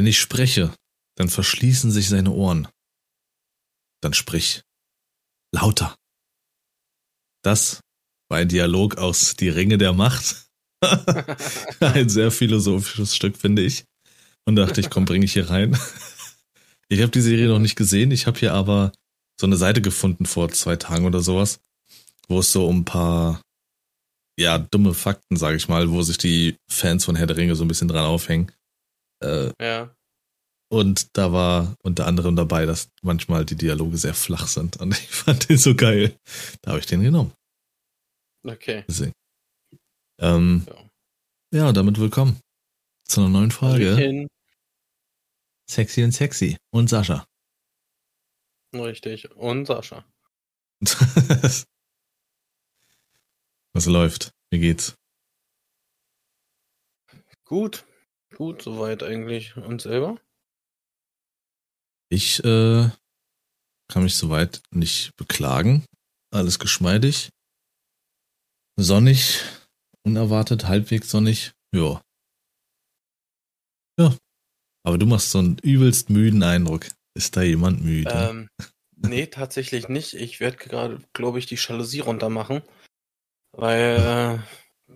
Wenn ich spreche, dann verschließen sich seine Ohren. Dann sprich. Lauter. Das war ein Dialog aus Die Ringe der Macht. ein sehr philosophisches Stück, finde ich. Und dachte ich, komm, bringe ich hier rein. Ich habe die Serie noch nicht gesehen. Ich habe hier aber so eine Seite gefunden vor zwei Tagen oder sowas, wo es so ein paar ja dumme Fakten, sage ich mal, wo sich die Fans von Herr der Ringe so ein bisschen dran aufhängen. Äh, Ja. und da war unter anderem dabei, dass manchmal die Dialoge sehr flach sind. Und ich fand den so geil. Da habe ich den genommen. Okay. Deswegen. Ähm, Ja. ja, damit willkommen zu einer neuen Folge. Hallöchen. Sexy und Sexy. Und Sascha. Richtig. Und Sascha. Was läuft? Wie geht's? Gut. Gut, soweit eigentlich. Und selber? Ich äh, kann mich soweit nicht beklagen. Alles geschmeidig. Sonnig. Unerwartet, halbwegs sonnig. Ja. Ja. Aber du machst so einen übelst müden Eindruck. Ist da jemand müde? Ähm, nee, tatsächlich nicht. Ich werde gerade, glaube ich, die Jalousie runtermachen. Weil äh,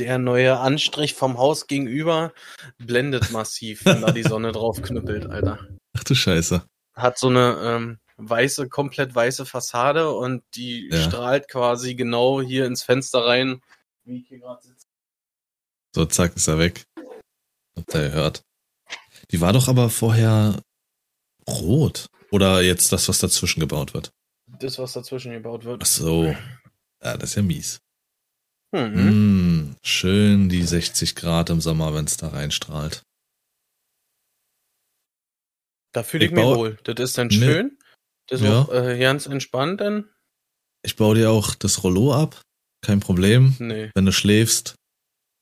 der neue Anstrich vom Haus gegenüber blendet massiv, wenn da die Sonne drauf knüppelt, Alter. Ach du Scheiße. Hat so eine ähm, weiße, komplett weiße Fassade und die Ja. strahlt quasi genau hier ins Fenster rein, wie ich hier gerade sitze. So, zack, ist er weg. Habt ihr gehört. Die war doch aber vorher rot. Oder jetzt das, was dazwischen gebaut wird. Das, was dazwischen gebaut wird. Ach so. Ja, das ist ja mies. Mhm. Mm, schön die 60 Grad im Sommer, wenn es da reinstrahlt. Da fühle ich, Ich mich wohl. Das ist dann schön. Das ist Ja. auch äh, ganz entspannt dann. Ich baue dir auch das Rollo ab. Kein Problem. Nee. Wenn du schläfst,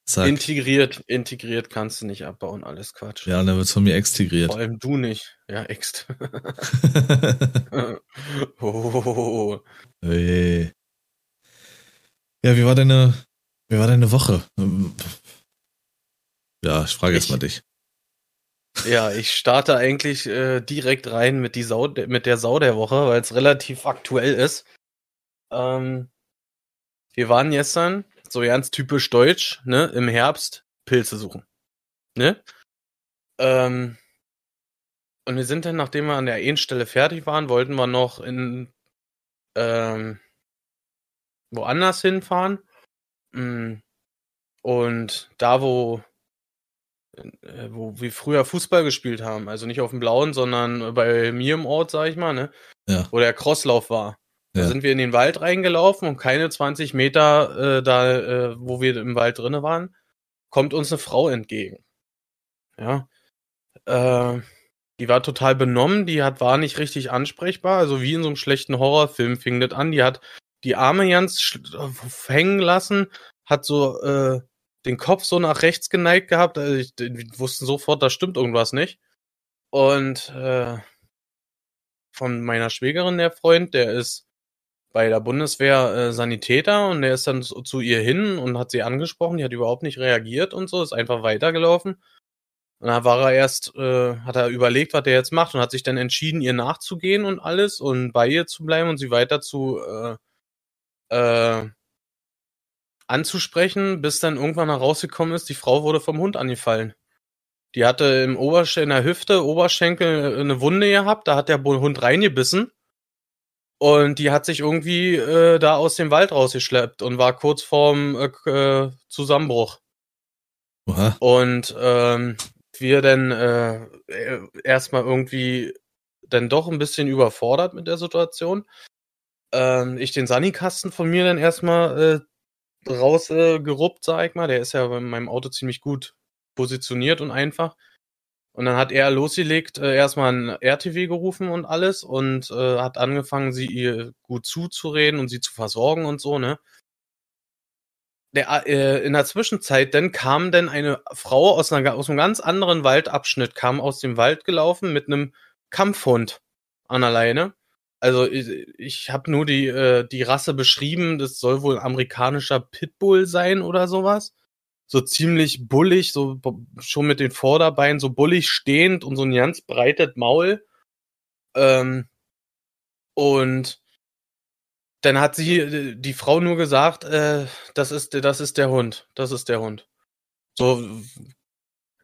zack. Integriert, integriert kannst du nicht abbauen, alles Quatsch. ja, dann wird's von mir extegriert. Vor allem du nicht. Ja, ext. oh, Hey. Ja, wie war deine, wie war deine Woche? Ja, ich frage jetzt mal dich. ja, ich starte eigentlich äh, direkt rein mit, die Sau, mit der Sau der Woche, weil es relativ aktuell ist. Ähm, wir waren gestern, so ganz typisch deutsch, ne, im Herbst Pilze suchen. Ne? Ähm, und wir sind dann, nachdem wir an der einen Stelle fertig waren, wollten wir noch in ähm, woanders hinfahren. Mm. Und da, wo, äh, wo wir früher Fußball gespielt haben, also nicht auf dem Blauen, sondern bei mir im Ort, sag ich mal, ne? Ja. Wo der Crosslauf war. Da sind wir in den Wald reingelaufen und keine 20 Meter äh, da, äh, wo wir im Wald drinne waren, kommt uns eine Frau entgegen. Ja. Äh, die war total benommen, die hat, war nicht richtig ansprechbar, also wie in so einem schlechten Horrorfilm fing das an. Die hat die Arme ganz hängen lassen, hat so äh, den Kopf so nach rechts geneigt gehabt. Also ich, wir wussten sofort, da stimmt irgendwas nicht. Und äh, von meiner Schwägerin, der Freund, der ist bei der Bundeswehr äh, Sanitäter und der ist dann so, zu ihr hin und hat sie angesprochen, die hat überhaupt nicht reagiert und so, ist einfach weitergelaufen. Und dann war er erst, äh, hat er überlegt, was er jetzt macht und hat sich dann entschieden, ihr nachzugehen und alles und bei ihr zu bleiben und sie weiter zu äh, äh, anzusprechen, bis dann irgendwann herausgekommen ist, die Frau wurde vom Hund angefallen. Die hatte im Obersch in der Hüfte, Oberschenkel äh, eine Wunde gehabt, da hat der Hund reingebissen. Und die hat sich irgendwie äh, da aus dem Wald rausgeschleppt und war kurz vorm äh, äh, Zusammenbruch. Oha. Und ähm, wir dann äh, äh, erstmal irgendwie dann doch ein bisschen überfordert mit der Situation. Ähm, ich den Sanikasten von mir dann erstmal äh, rausgeruppt, äh, sag ich mal. Der ist ja bei meinem Auto ziemlich gut positioniert und einfach. Und dann hat er losgelegt, äh, erstmal ein RTW gerufen und alles und äh, hat angefangen, sie ihr gut zuzureden und sie zu versorgen und so, ne? Der, äh, in der Zwischenzeit dann kam dann eine Frau aus, einer, aus einem ganz anderen Waldabschnitt, kam aus dem Wald gelaufen mit einem Kampfhund an der Leine. Also ich, ich habe nur die, äh, die Rasse beschrieben, das soll wohl ein amerikanischer Pitbull sein oder sowas. so ziemlich bullig, so schon mit den Vorderbeinen so bullig stehend und so ein ganz breites Maul. Ähm, und dann hat sie die Frau nur gesagt, äh, das ist das ist der Hund, das ist der Hund. So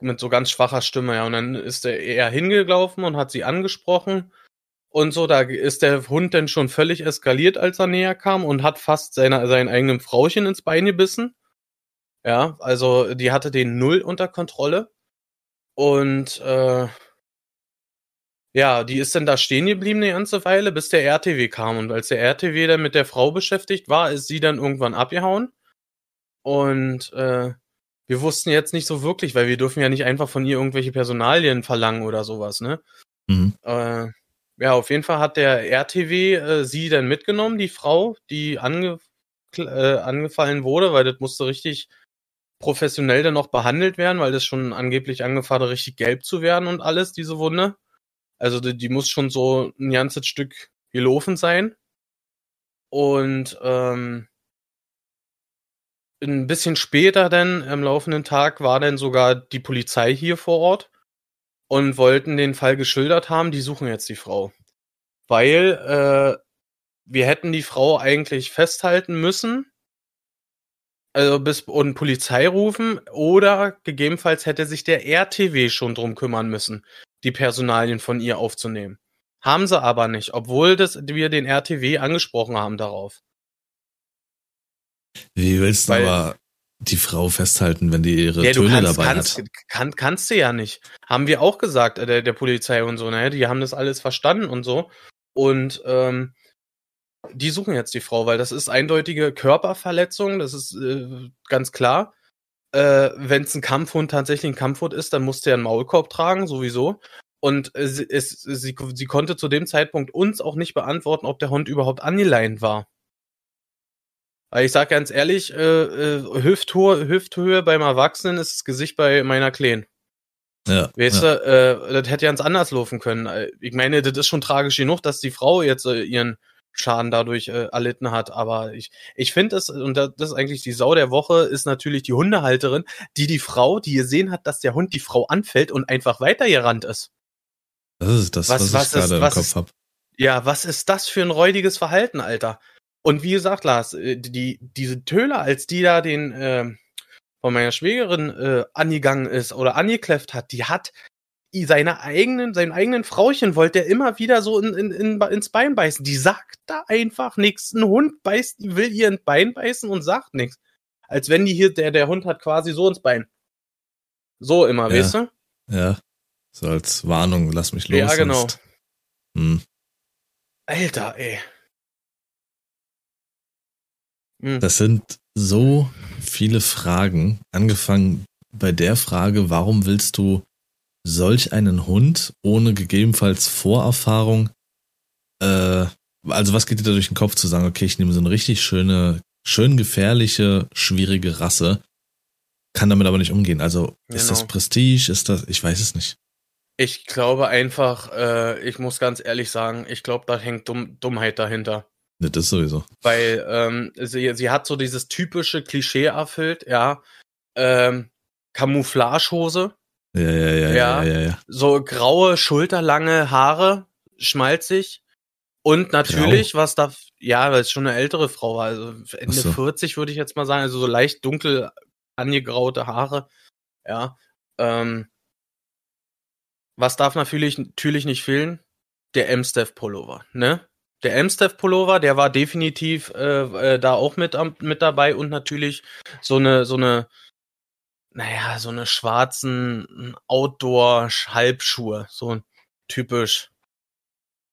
mit so ganz schwacher Stimme, ja. Und dann ist er eher hingelaufen und hat sie angesprochen und so. Da ist der Hund dann schon völlig eskaliert, als er näher kam und hat fast seine, sein eigenem Frauchen ins Bein gebissen. Ja, also die hatte den null unter Kontrolle. Und äh, ja, die ist dann da stehen geblieben eine ganze Weile, bis der RTW kam. Und als der RTW dann mit der Frau beschäftigt war, ist sie dann irgendwann abgehauen. Und äh, wir wussten jetzt nicht so wirklich, weil wir dürfen ja nicht einfach von ihr irgendwelche Personalien verlangen oder sowas, ne? Mhm. Äh, ja, auf jeden Fall hat der RTW äh, sie dann mitgenommen, die Frau, die ange äh, angefallen wurde, weil das musste richtig professionell dann noch behandelt werden, weil das schon angeblich angefangen hat, richtig gelb zu werden und alles, diese Wunde. Also die, die muss schon so ein ganzes Stück gelaufen sein. Und ähm, ein bisschen später dann, am laufenden Tag, war dann sogar die Polizei hier vor Ort und wollten den Fall geschildert haben. Die suchen jetzt die Frau. Weil äh, wir hätten die Frau eigentlich festhalten müssen, also bis und Polizei rufen oder gegebenenfalls hätte sich der RTW schon drum kümmern müssen, die Personalien von ihr aufzunehmen. Haben sie aber nicht, obwohl das, wir den RTW angesprochen haben darauf. Wie willst du aber die Frau festhalten, wenn die ihre ja, Töne kannst, dabei kannst, hat? Kann, kannst du ja nicht. Haben wir auch gesagt, äh, der, der Polizei und so, ne? Die haben das alles verstanden und so. Und ähm, die suchen jetzt die Frau, weil das ist eindeutige Körperverletzung, das ist äh, ganz klar. Äh, Wenn es ein Kampfhund tatsächlich ein Kampfhund ist, dann muss der einen Maulkorb tragen, sowieso. Und äh, sie, es, sie, sie konnte zu dem Zeitpunkt uns auch nicht beantworten, ob der Hund überhaupt angeleint war. Weil ich sag ganz ehrlich, äh, äh, Hüfthöhe, Hüfthöhe beim Erwachsenen ist das Gesicht bei meiner Kleen. Ja. Weißt ja. du, äh, das hätte ganz anders laufen können. Ich meine, das ist schon tragisch genug, dass die Frau jetzt äh, ihren Schaden dadurch äh, erlitten hat. Aber ich, ich finde es, und das ist eigentlich die Sau der Woche, ist natürlich die Hundehalterin, die die Frau, die gesehen hat, dass der Hund die Frau anfällt und einfach weitergerannt ist. Das ist das, was, was, was ich gerade im Kopf habe. Ja, was ist das für ein räudiges Verhalten, Alter? Und wie gesagt, Lars, äh, die, diese Töle, als die da den äh, von meiner Schwägerin äh, angegangen ist oder angekläfft hat, die hat seine eigenen, seinen eigenen Frauchen wollte er immer wieder so in, in, in, ins Bein beißen. Die sagt da einfach nichts. Ein Hund beißt, will ihr ins Bein beißen und sagt nichts. Als wenn die hier, der, der Hund hat quasi so ins Bein. So immer, ja. weißt du? Ja. So als Warnung, lass mich los. Ja, genau. Hm. Alter, ey. Hm. Das sind so viele Fragen. Angefangen bei der Frage, warum willst du solch einen Hund ohne gegebenenfalls Vorerfahrung, äh, also was geht dir da durch den Kopf zu sagen, okay, ich nehme so eine richtig schöne, schön gefährliche, schwierige Rasse, kann damit aber nicht umgehen. Also genau. ist das genau. Prestige, ist das, ich weiß es nicht. Ich glaube einfach, äh, ich muss ganz ehrlich sagen, ich glaube, da hängt Dumm Dummheit dahinter. Ne, das sowieso. Weil ähm, sie, sie hat so dieses typische Klischee erfüllt, ja. Ähm, Camouflagehose, ja, ja, ja, ja, ja, ja. So graue, schulterlange Haare, schmalzig. Und natürlich, Grau. was da, ja, weil es schon eine ältere Frau war, also Ende so. 40 würde ich jetzt mal sagen, also so leicht dunkel angegraute Haare, ja. Ähm, was darf natürlich, natürlich nicht fehlen? Der M-Staff Pullover, ne? Der M-Staff Pullover, der war definitiv äh, äh, da auch mit, mit dabei und natürlich so eine, so eine, naja, so eine schwarzen Outdoor-Halbschuhe. So typisch.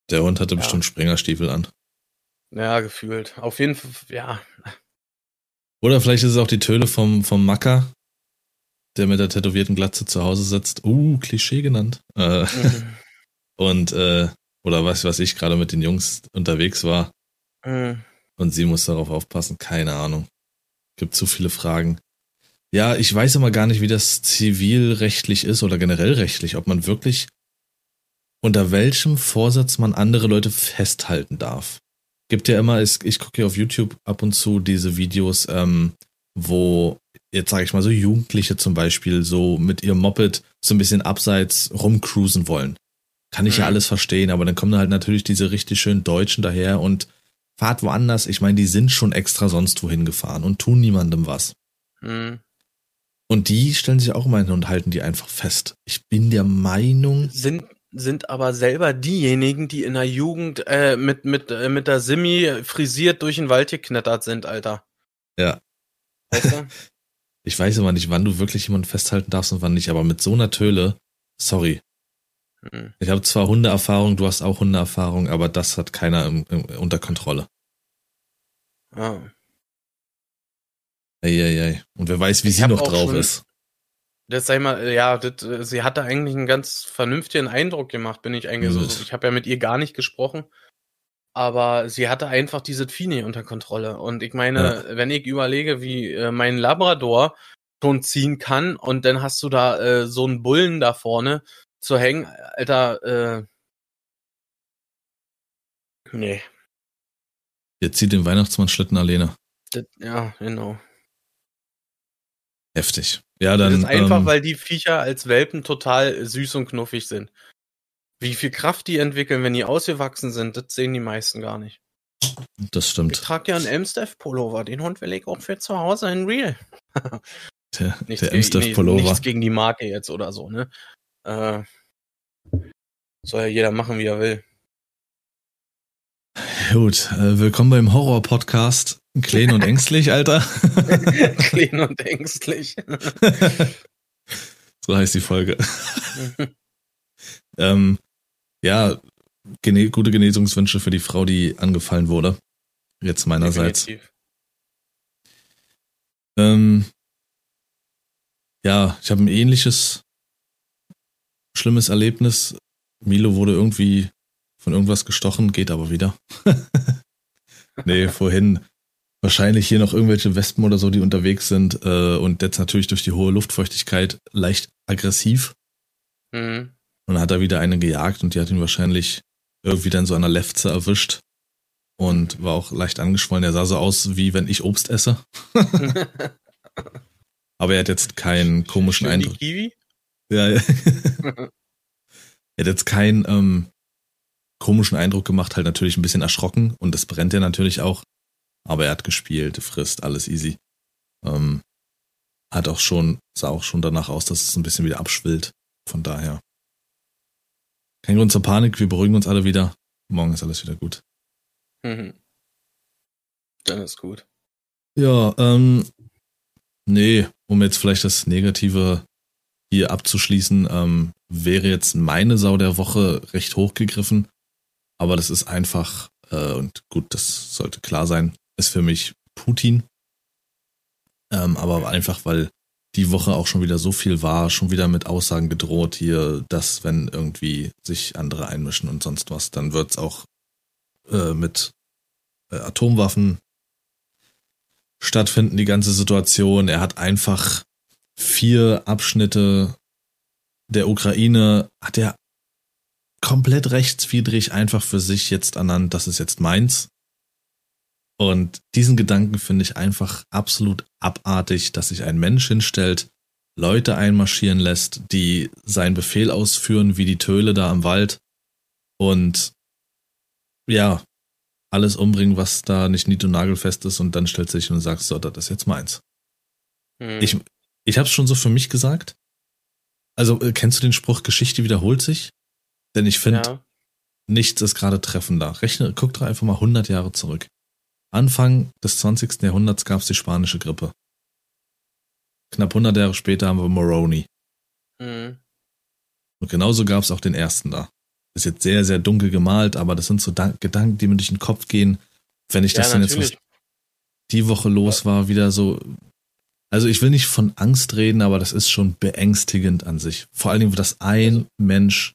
Der Hund hatte ja. bestimmt Springerstiefel an. Ja, gefühlt. Auf jeden Fall, ja. Oder vielleicht ist es auch die Töle vom, vom Macker, der mit der tätowierten Glatze zu Hause sitzt. Uh, Klischee genannt. Äh, mhm. Und, äh, oder was, was ich gerade mit den Jungs unterwegs war. Mhm. Und sie muss darauf aufpassen. Keine Ahnung. Gibt zu viele Fragen. Ja, ich weiß immer gar nicht, wie das zivilrechtlich ist oder generell rechtlich, ob man wirklich unter welchem Vorsatz man andere Leute festhalten darf. Gibt ja immer, ich gucke ja auf YouTube ab und zu diese Videos, ähm, wo jetzt sage ich mal so Jugendliche zum Beispiel so mit ihrem Moped so ein bisschen abseits rumcruisen wollen. Kann ich mhm. ja alles verstehen, aber dann kommen halt natürlich diese richtig schönen Deutschen daher und fahrt woanders. Ich meine, die sind schon extra sonst wohin gefahren und tun niemandem was. Mhm. Und die stellen sich auch immer hin und halten die einfach fest. Ich bin der Meinung. Sind, sind aber selber diejenigen, die in der Jugend äh, mit, mit, äh, mit der Simi frisiert durch den Wald geknettert sind, Alter. Ja. Weißt du? ich weiß aber nicht, wann du wirklich jemanden festhalten darfst und wann nicht, aber mit so einer Töle, sorry. Mhm. Ich habe zwar Hundeerfahrung, du hast auch Hundeerfahrung, aber das hat keiner im, im, unter Kontrolle. Ah. Eieiei. Und wer weiß, wie ich sie noch drauf schon, ist. Das sag ich mal, ja, das, sie hatte eigentlich einen ganz vernünftigen Eindruck gemacht, bin ich eigentlich so. Ich habe ja mit ihr gar nicht gesprochen. Aber sie hatte einfach diese Fini unter Kontrolle. Und ich meine, ja. wenn ich überlege, wie äh, mein Labrador schon ziehen kann und dann hast du da äh, so einen Bullen da vorne zu hängen, Alter, äh, nee. Jetzt zieht den Weihnachtsmann Schlitten alleine. Das, ja, genau. Heftig. Ja, dann. Das ist einfach, ähm, weil die Viecher als Welpen total süß und knuffig sind. Wie viel Kraft die entwickeln, wenn die ausgewachsen sind, das sehen die meisten gar nicht. Das stimmt. Ich trage ja einen Amstaff-Pullover. Den Hund will ich auch für zu Hause in Real. der der Amstaff-Pullover. Nichts gegen die Marke jetzt oder so, ne? Äh, soll ja jeder machen, wie er will. Gut, äh, willkommen beim Horror-Podcast. Klein und ängstlich, Alter. Klein und ängstlich. so heißt die Folge. ähm, ja, gene gute Genesungswünsche für die Frau, die angefallen wurde. Jetzt meinerseits. Ähm, ja, ich habe ein ähnliches schlimmes Erlebnis. Milo wurde irgendwie von irgendwas gestochen, geht aber wieder. nee, vorhin wahrscheinlich hier noch irgendwelche Wespen oder so, die unterwegs sind äh, und jetzt natürlich durch die hohe Luftfeuchtigkeit leicht aggressiv. Mhm. Und dann hat er wieder eine gejagt und die hat ihn wahrscheinlich irgendwie dann so an der Lefze erwischt und war auch leicht angeschwollen. Er sah so aus, wie wenn ich Obst esse. Aber er hat jetzt keinen komischen Schön Eindruck. Die Kiwi? Ja, ja. er hat jetzt keinen ähm, komischen Eindruck gemacht, halt natürlich ein bisschen erschrocken und das brennt er natürlich auch. Aber er hat gespielt, frisst, alles easy. Ähm, hat auch schon, sah auch schon danach aus, dass es ein bisschen wieder abschwillt. Von daher. Kein Grund zur Panik, wir beruhigen uns alle wieder. Morgen ist alles wieder gut. Mhm. Dann ist gut. Ja, ähm, nee, um jetzt vielleicht das Negative hier abzuschließen, ähm, wäre jetzt meine Sau der Woche recht hochgegriffen. Aber das ist einfach, äh, und gut, das sollte klar sein, ist für mich Putin. Ähm, aber einfach, weil die Woche auch schon wieder so viel war, schon wieder mit Aussagen gedroht hier, dass wenn irgendwie sich andere einmischen und sonst was, dann wird's auch äh, mit äh, Atomwaffen stattfinden, die ganze Situation. Er hat einfach vier Abschnitte der Ukraine, hat er komplett rechtswidrig einfach für sich jetzt ernannt, das ist jetzt meins. Und diesen Gedanken finde ich einfach absolut abartig, dass sich ein Mensch hinstellt, Leute einmarschieren lässt, die seinen Befehl ausführen, wie die Töle da im Wald und ja, alles umbringen, was da nicht nied- und nagelfest ist und dann stellt sich und sagt, so, das ist jetzt meins. Hm. Ich, ich habe es schon so für mich gesagt. Also äh, kennst du den Spruch, Geschichte wiederholt sich? Denn ich finde, ja. nichts ist gerade treffender. Rechne, guck doch einfach mal 100 Jahre zurück. Anfang des 20. Jahrhunderts gab es die spanische Grippe. Knapp 100 Jahre später haben wir Moroni. Mhm. Und genauso gab es auch den ersten da. Ist jetzt sehr, sehr dunkel gemalt, aber das sind so Gedanken, die mir durch den Kopf gehen. Wenn ich ja, das dann jetzt, was die Woche los war, wieder so. Also ich will nicht von Angst reden, aber das ist schon beängstigend an sich. Vor allen Dingen, dass ein Mensch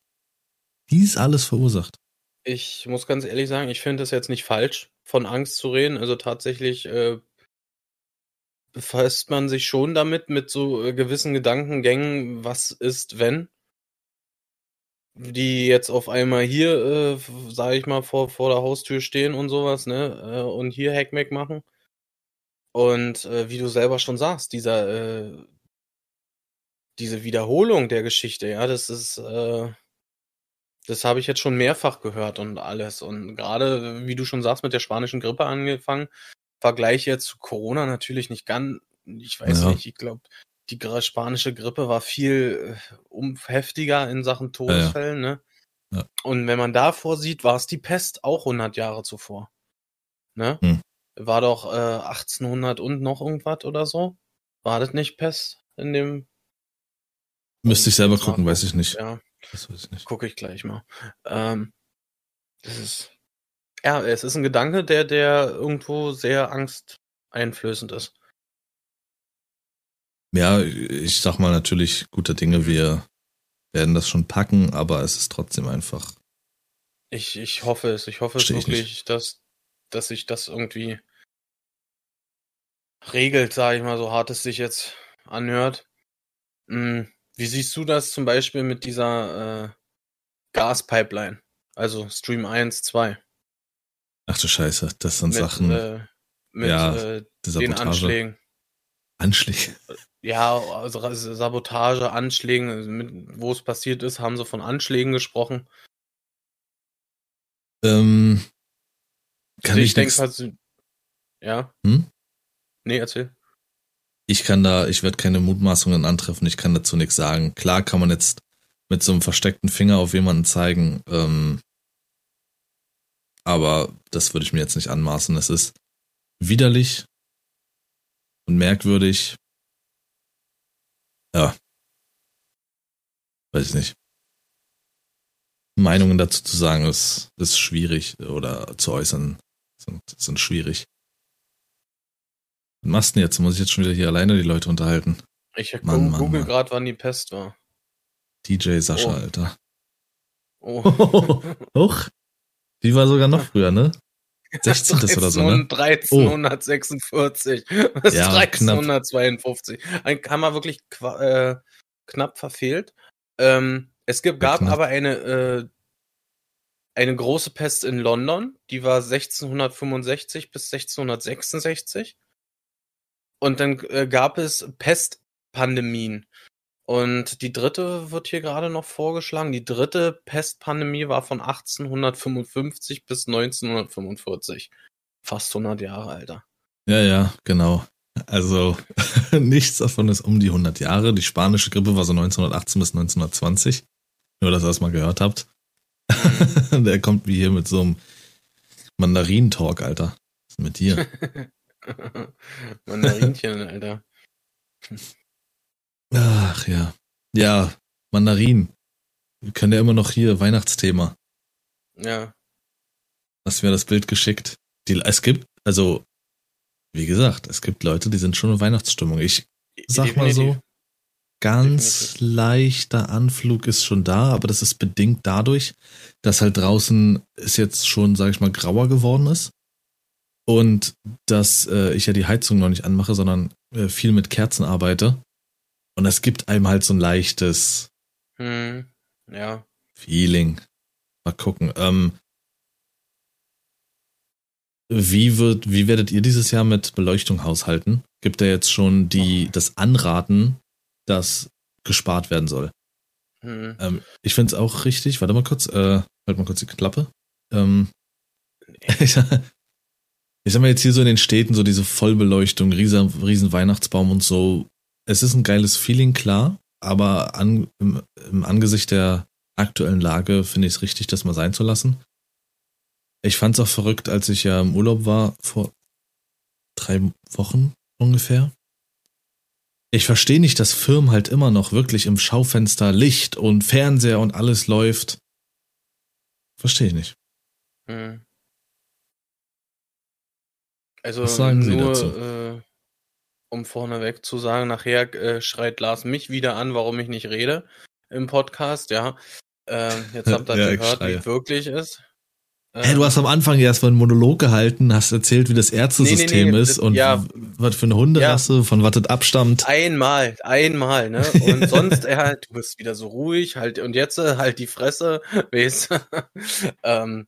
dies alles verursacht. Ich muss ganz ehrlich sagen, ich finde es jetzt nicht falsch, von Angst zu reden. Also tatsächlich äh, befasst man sich schon damit, mit so äh, gewissen Gedankengängen, was ist, wenn die jetzt auf einmal hier, äh, sage ich mal, vor, vor der Haustür stehen und sowas, ne, äh, und hier Hackmack machen. Und äh, wie du selber schon sagst, dieser äh, diese Wiederholung der Geschichte, ja, das ist äh, das habe ich jetzt schon mehrfach gehört und alles. Und gerade, wie du schon sagst, mit der spanischen Grippe angefangen, Vergleich jetzt zu Corona natürlich nicht ganz, ich weiß Ja. nicht, ich glaube, die spanische Grippe war viel äh, um, heftiger in Sachen Todesfällen, ne? Ja. Und wenn man davor sieht, war es die Pest auch 100 Jahre zuvor. Ne? Hm. War doch äh, 1800 und noch irgendwas oder so. War das nicht Pest in dem? Müsste ich selber gucken, weiß ich nicht. Ja, Das weiß ich nicht. gucke ich gleich mal. Ähm, das ist ja, es ist ein Gedanke, der der irgendwo sehr angsteinflößend ist. Ja, ich sag mal natürlich guter Dinge, wir werden das schon packen, aber es ist trotzdem einfach. Ich, ich hoffe es. Ich hoffe es wirklich, dass, dass sich das irgendwie regelt, sage ich mal, so hart es sich jetzt anhört. Hm, Wie siehst du das zum Beispiel mit dieser äh, Gaspipeline? Also Stream 1, 2. Ach du Scheiße, das sind Mit, Sachen, äh, mit ja, äh, den Sabotage. Anschlägen. Anschläge. Ja, also Sabotage, Anschlägen, also wo es passiert ist, haben sie von Anschlägen gesprochen. Ähm, kann Also ich, denke nix, ja. Hm? Nee, erzähl. ich kann da, ich werde keine Mutmaßungen antreffen, ich kann dazu nichts sagen. Klar kann man jetzt mit so einem versteckten Finger auf jemanden zeigen, ähm, aber das würde ich mir jetzt nicht anmaßen. Es ist widerlich und merkwürdig. Ja. Weiß ich nicht. Meinungen dazu zu sagen, ist, ist schwierig oder zu äußern, sind, sind schwierig. Was machst du denn jetzt? Muss ich jetzt schon wieder hier alleine die Leute unterhalten? Ich Mann, Mann, google gerade, wann die Pest war. DJ Sascha, Oh. Alter. Oh. Hoch. Die war sogar noch früher, ne? 16. oder so, ne? 1346 bis Ja, 1352. Ein haben wir wirklich äh, knapp verfehlt. Ähm, es gibt, Ja, gab knapp. aber eine, äh, eine große Pest in London, die war 1665 bis 1666. Und dann äh, gab es Pestpandemien. Und die dritte wird hier gerade noch vorgeschlagen. Die dritte Pestpandemie war von 1855 bis 1945. Fast 100 Jahre, Alter. Ja, ja, genau. Also nichts davon ist um die 100 Jahre. Die spanische Grippe war so 1918 bis 1920. Nur, dass ihr das mal gehört habt. Der kommt wie hier mit so einem Mandarin-Talk, Alter. Was ist mit dir? Mandarinchen, Alter. Ach ja. Ja, Mandarin. Wir können ja immer noch hier Weihnachtsthema. Ja. Hast mir das Bild geschickt. Die, es gibt, also, wie gesagt, es gibt Leute, die sind schon in Weihnachtsstimmung. Ich sag mal so, Definitiv. ganz leichter Anflug ist schon da, aber das ist bedingt dadurch, dass halt draußen es jetzt schon, sag ich mal, grauer geworden ist. Und dass äh, ich ja die Heizung noch nicht anmache, sondern äh, viel mit Kerzen arbeite. Und das gibt einem halt so ein leichtes Hm. Ja. Feeling. Mal gucken. Ähm, wie wird, wie werdet ihr dieses Jahr mit Beleuchtung haushalten? Gibt er jetzt schon die, das Anraten, dass gespart werden soll? Hm. Ähm, ich finde es auch richtig. Warte mal kurz, äh, halt mal kurz die Klappe. Ähm, ich, sag- ich sag mal jetzt hier so in den Städten, so diese Vollbeleuchtung, riesen, riesen Weihnachtsbaum und so. Es ist ein geiles Feeling, klar, aber an, im, im Angesicht der aktuellen Lage finde ich es richtig, das mal sein zu lassen. Ich fand es auch verrückt, als ich ja im Urlaub war, vor drei Wochen ungefähr. Ich verstehe nicht, dass Firmen halt immer noch wirklich im Schaufenster Licht und Fernseher und alles läuft. Verstehe ich nicht. Hm. Also Was sagen Sie nur, dazu? Äh, um vorneweg zu sagen, nachher äh, schreit Lars mich wieder an, warum ich nicht rede im Podcast, ja. Ähm, jetzt habt ihr Ja, gehört, wie es wirklich ist. Hey, du hast am Anfang erst mal einen Monolog gehalten, hast erzählt, wie das Ärztesystem Nee, nee, nee, ist und ja. was für eine Hunderasse, von was das abstammt. Einmal, einmal, ne? Und sonst, ja, du bist wieder so ruhig, halt, und jetzt äh, halt die Fresse, weißt du? ähm,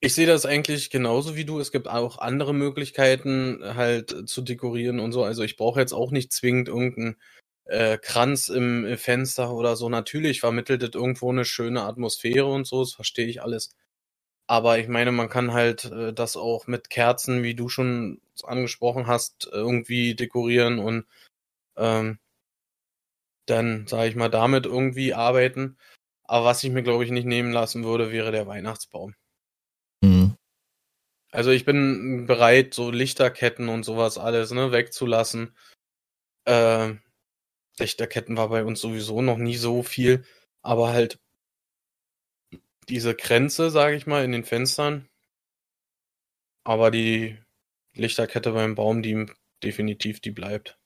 Ich sehe das eigentlich genauso wie du. Es gibt auch andere Möglichkeiten, halt zu dekorieren und so. Also ich brauche jetzt auch nicht zwingend irgendeinen äh, Kranz im, Fenster oder so. Natürlich vermittelt das irgendwo eine schöne Atmosphäre und so, das verstehe ich alles. Aber ich meine, man kann halt äh, das auch mit Kerzen, wie du schon angesprochen hast, irgendwie dekorieren und ähm, dann, sage ich mal, damit irgendwie arbeiten. Aber was ich mir, glaube ich, nicht nehmen lassen würde, wäre der Weihnachtsbaum. Mhm. Also ich bin bereit, so Lichterketten und sowas alles ne, wegzulassen. Äh, Lichterketten war bei uns sowieso noch nie so viel, aber halt diese Grenze, sage ich mal, in den Fenstern. Aber die Lichterkette beim Baum, die definitiv, die bleibt.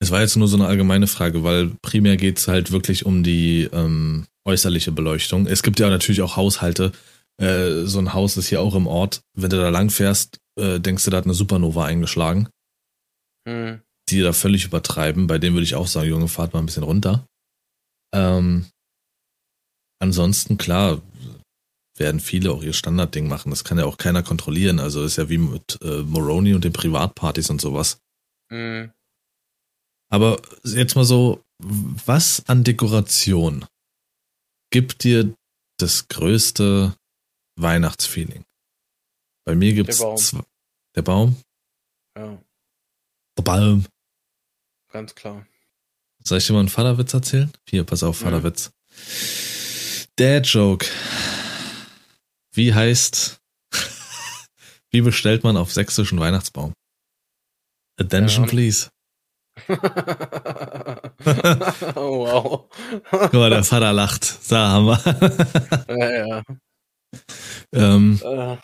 Es war jetzt nur so eine allgemeine Frage, weil primär geht es halt wirklich um die ähm, äußerliche Beleuchtung. Es gibt ja natürlich auch Haushalte. Äh, so ein Haus ist hier auch im Ort. Wenn du da lang fährst, äh, denkst du, da hat eine Supernova eingeschlagen. Hm. Die da völlig übertreiben. Bei denen würde ich auch sagen, Junge, fahrt mal ein bisschen runter. Ähm, ansonsten, klar, werden viele auch ihr Standardding machen. Das kann ja auch keiner kontrollieren. Also ist ja wie mit äh, Moroni und den Privatpartys und sowas. Hm. Aber jetzt mal so, was an Dekoration gibt dir das größte Weihnachtsfeeling? Bei mir gibt's Der Baum. zwei- der Baum, Ja, der Baum. Ganz klar. Soll ich dir mal einen Vaterwitz erzählen? Hier, pass auf, Mhm. Vaterwitz. Dad Joke. Wie heißt, wie bestellt man auf sächsischen Weihnachtsbaum? Attention, Ja. please. oh, wow. Guck mal, der Vater lacht. Da haben wir. ja, ja. ähm, Äh,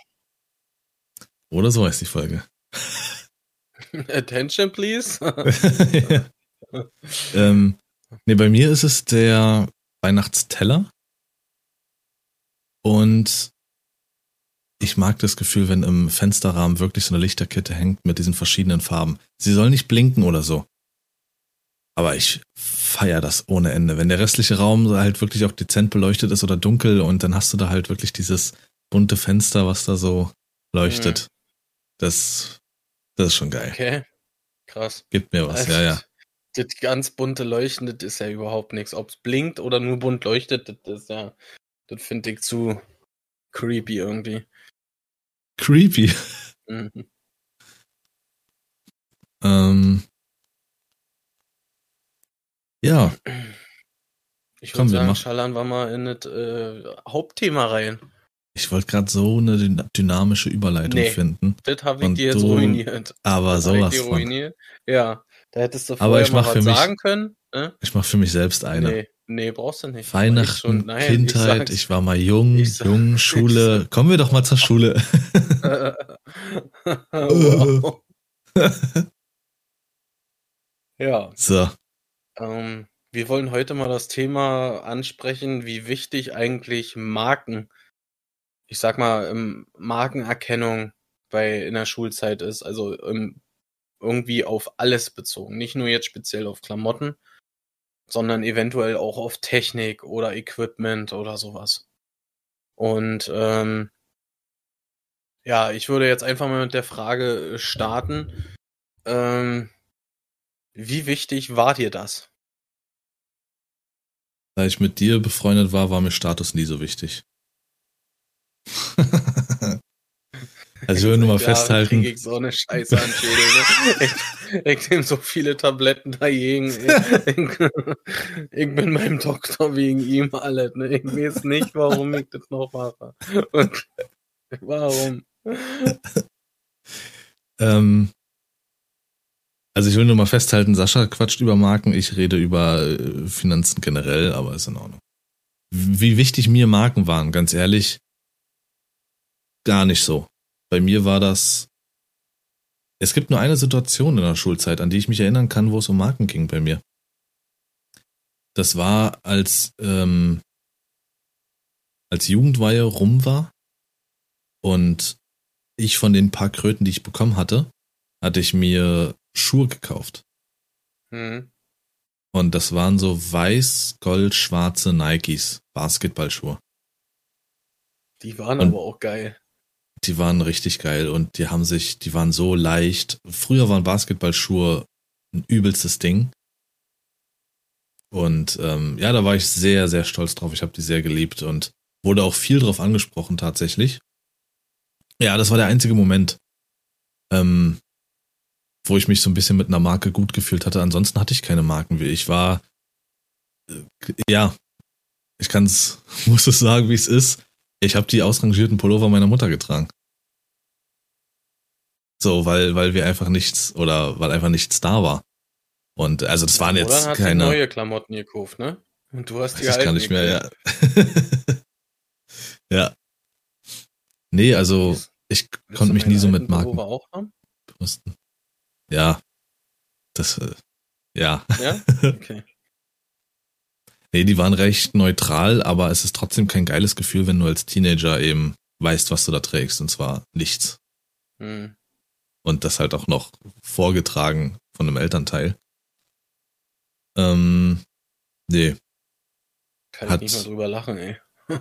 oder so heißt die Folge. attention, please. ähm, nee, bei mir ist es der Weihnachtsteller. Und ich mag das Gefühl, wenn im Fensterrahmen wirklich so eine Lichterkette hängt mit diesen verschiedenen Farben. Sie soll nicht blinken oder so. Aber ich feier das ohne Ende. Wenn der restliche Raum halt wirklich auch dezent beleuchtet ist oder dunkel und dann hast du da halt wirklich dieses bunte Fenster, was da so leuchtet. Das, das ist schon geil. Okay. Krass. Gibt mir was, Also, ja, ja. Das ganz bunte Leuchten, das ist ja überhaupt nichts. Ob es blinkt oder nur bunt leuchtet, das ist ja, das finde ich zu creepy irgendwie. Creepy. Mhm. Ähm, ja, Ich würde sagen, schallern wir mal in das äh, Hauptthema rein. Ich wollte gerade so eine dyn- dynamische Überleitung Nee. finden. Das habe ich Und dir jetzt du- ruiniert. Aber Das ich sowas dir von. ruiniert. Ja, da hättest du Aber vorher ich mal was mich sagen können. Ne? Ich mache für mich selbst eine. Nee, nee, brauchst du nicht. Weihnachten, Ich nein, Kindheit, ich ich, war mal jung, Ich jung, Schule. Kommen wir doch mal zur Schule. ja, So, ähm, wir wollen heute mal das Thema ansprechen, wie wichtig eigentlich Marken, ich sag mal, Markenerkennung bei in der Schulzeit ist. Also irgendwie auf alles bezogen. Nicht nur jetzt speziell auf Klamotten, sondern eventuell auch auf Technik oder Equipment oder sowas. Und ähm, ja, ich würde jetzt einfach mal mit der Frage äh, starten. Ähm, wie wichtig war dir das? da ich mit dir befreundet war, war mir Status nie so wichtig. also ich will nur mal festhalten, krieg ich so eine Scheiße an Schädel. Ne? Ich, ich nehme so viele Tabletten dagegen. Ich, ich bin beim Doktor wegen ihm alles. Ne? Ich weiß nicht, warum ich das noch mache. Und warum? ähm, also ich will nur mal festhalten, Sascha quatscht über Marken, ich rede über äh, Finanzen generell, aber ist in Ordnung. Wie wichtig mir Marken waren, ganz ehrlich, gar nicht so. Bei mir war das. Es gibt nur eine Situation in der Schulzeit, an die ich mich erinnern kann, wo es um Marken ging bei mir. Das war, als, ähm, als Jugendweihe rum war und ich von den paar Kröten, die ich bekommen hatte, hatte ich mir Schuhe gekauft. Hm. Und das waren so weiß-gold-schwarze Nikes, Basketballschuhe. Die waren Und- aber auch geil. Die waren richtig geil und die haben sich, die waren so leicht. Früher waren Basketballschuhe ein übelstes Ding. Und ähm, ja, da war ich sehr, sehr stolz drauf. Ich habe die sehr geliebt und wurde auch viel drauf angesprochen tatsächlich. Ja, das war der einzige Moment, ähm, wo ich mich so ein bisschen mit einer Marke gut gefühlt hatte. Ansonsten hatte ich keine Marken. Ich war, äh, ja, ich kann's, muss es sagen, wie es ist. Ich habe die ausrangierten Pullover meiner Mutter getragen. So, weil, weil wir einfach nichts oder weil einfach nichts da war. Und also das waren Oder jetzt hat sie keine. neue Klamotten gekauft, ne? Und du hast die ich gar alten nicht mehr, gekauft. ja. ja. Nee, also ich konnte mich nie so mit alten Marken Pullover auch haben? Ja. Das, äh, ja. Ja? Okay. Nee, die waren recht neutral, aber es ist trotzdem kein geiles Gefühl, wenn du als Teenager eben weißt, was du da trägst, und zwar nichts. Hm. Und das halt auch noch vorgetragen von einem Elternteil. Ähm, nee, Kann Hat- ich nicht mal drüber lachen, ey.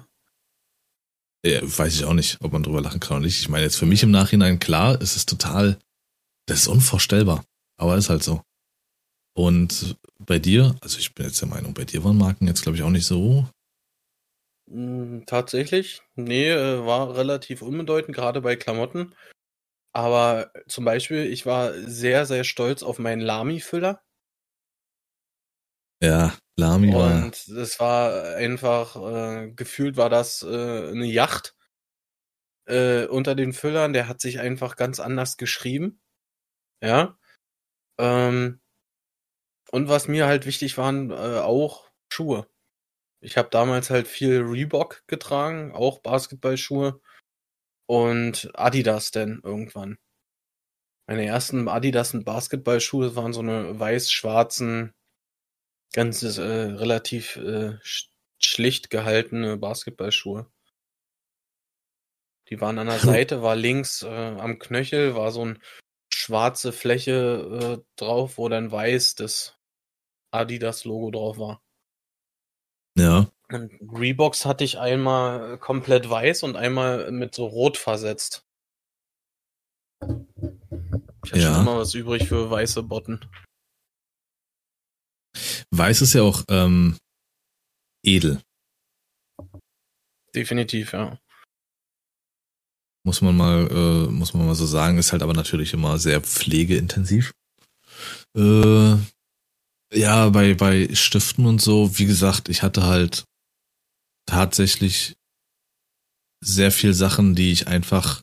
Ja, weiß ich auch nicht, ob man drüber lachen kann oder nicht. Ich meine, jetzt für mich im Nachhinein klar, es ist total, das ist unvorstellbar. Aber ist halt so. Und bei dir, also ich bin jetzt der Meinung, bei dir waren Marken jetzt, glaube ich, auch nicht so. Hm, Tatsächlich, nee, äh, war relativ unbedeutend, gerade bei Klamotten. Aber zum Beispiel, ich war sehr, sehr stolz auf meinen Lamy-Füller. Ja, Lami war. Und das war einfach, äh, gefühlt war das äh, eine Yacht äh, unter den Füllern. Der hat sich einfach ganz anders geschrieben. Ja. Ähm, und was mir halt wichtig waren, äh, auch Schuhe. Ich habe damals halt viel Reebok getragen, auch Basketballschuhe und Adidas denn irgendwann. Meine ersten Adidas und Basketballschuhe waren so eine weiß-schwarzen, ganz äh, relativ äh, sch schlicht gehaltene Basketballschuhe. Die waren an der Seite, war links äh, am Knöchel, war so ein schwarze Fläche äh, drauf, wo dann weiß das Adidas-Logo drauf war. Ja, Und Reeboks hatte ich einmal äh, komplett weiß und einmal mit so rot versetzt. Ich hatte Ja. schon immer was übrig für weiße Botten. weiß ist ja auch ähm, edel, Definitiv, ja. muss man mal, äh, muss man mal so sagen. Ist halt aber natürlich immer sehr pflegeintensiv. Äh, ja, bei, bei Stiften und so, wie gesagt, ich hatte halt tatsächlich sehr viel Sachen, die ich einfach